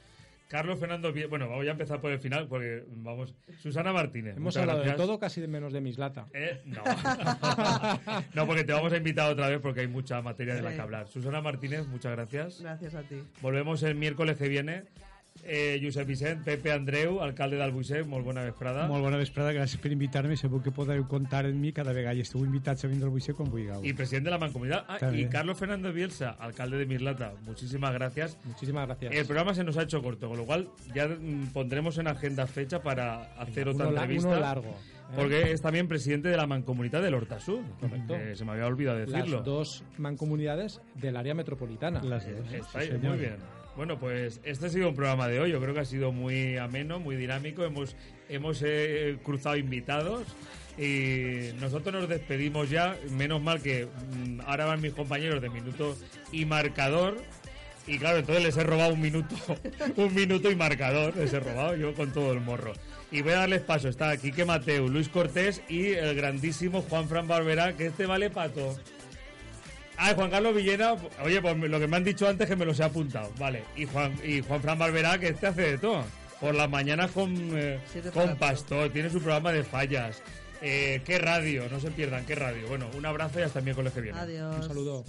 Carlos Fernando, bueno, vamos a empezar por el final porque vamos. Susana Martínez. Hemos hablado gracias. de todo, casi de menos de mislata. Eh, no. no, porque te vamos a invitar otra vez porque hay mucha materia de la que hablar. Susana Martínez, muchas gracias. Gracias a ti. Volvemos el miércoles que viene. Eh, Josep Vicent, Pepe Andreu, alcalde d'Albuixec, molt bona vesprada. Molt bona vesprada, gràcies per invitar-me. Segur que podeu contar en mi cada vegada. I esteu invitats a vindre al Buixer quan vulgueu. Y presidente de la Mancomunidad. Ah, Está y. Carlos Fernando Bielsa, alcalde de Mislata. Muchísimas gracias. Muchísimas gracias. El programa se nos ha hecho corto, con lo cual ya mm, pondremos en agenda fecha para hacer otra entrevista. uno largo. ¿eh? Porque es también presidente de la Mancomunidad del Hortasur. Correcto. se me había olvidado decirlo. Las dos mancomunidades del área metropolitana. Las dos. Está Sí, muy bien. Bueno, pues este ha sido un programa de hoy. Yo creo que ha sido muy ameno, muy dinámico. Hemos, hemos eh, cruzado invitados y nosotros nos despedimos ya. Menos mal que mm, ahora van mis compañeros de minuto y marcador. Y claro, entonces les he robado un minuto, un minuto y marcador. Les he robado yo con todo el morro. Y voy a darles paso. Está Quique Mateu, Luis Cortés y el grandísimo Juan Fran Barberá, que este vale pato. Ah, Juan Carlos Villena, oye, pues lo que me han dicho antes que me los he apuntado, vale. Y Juan, y Juan Fran Barberá, que este hace de todo. Por las mañanas con, eh, con Pastor, tiene su programa de fallas. Eh, qué radio, no se pierdan, qué radio. Bueno, un abrazo y hasta el miércoles que viene. Adiós. Un saludo.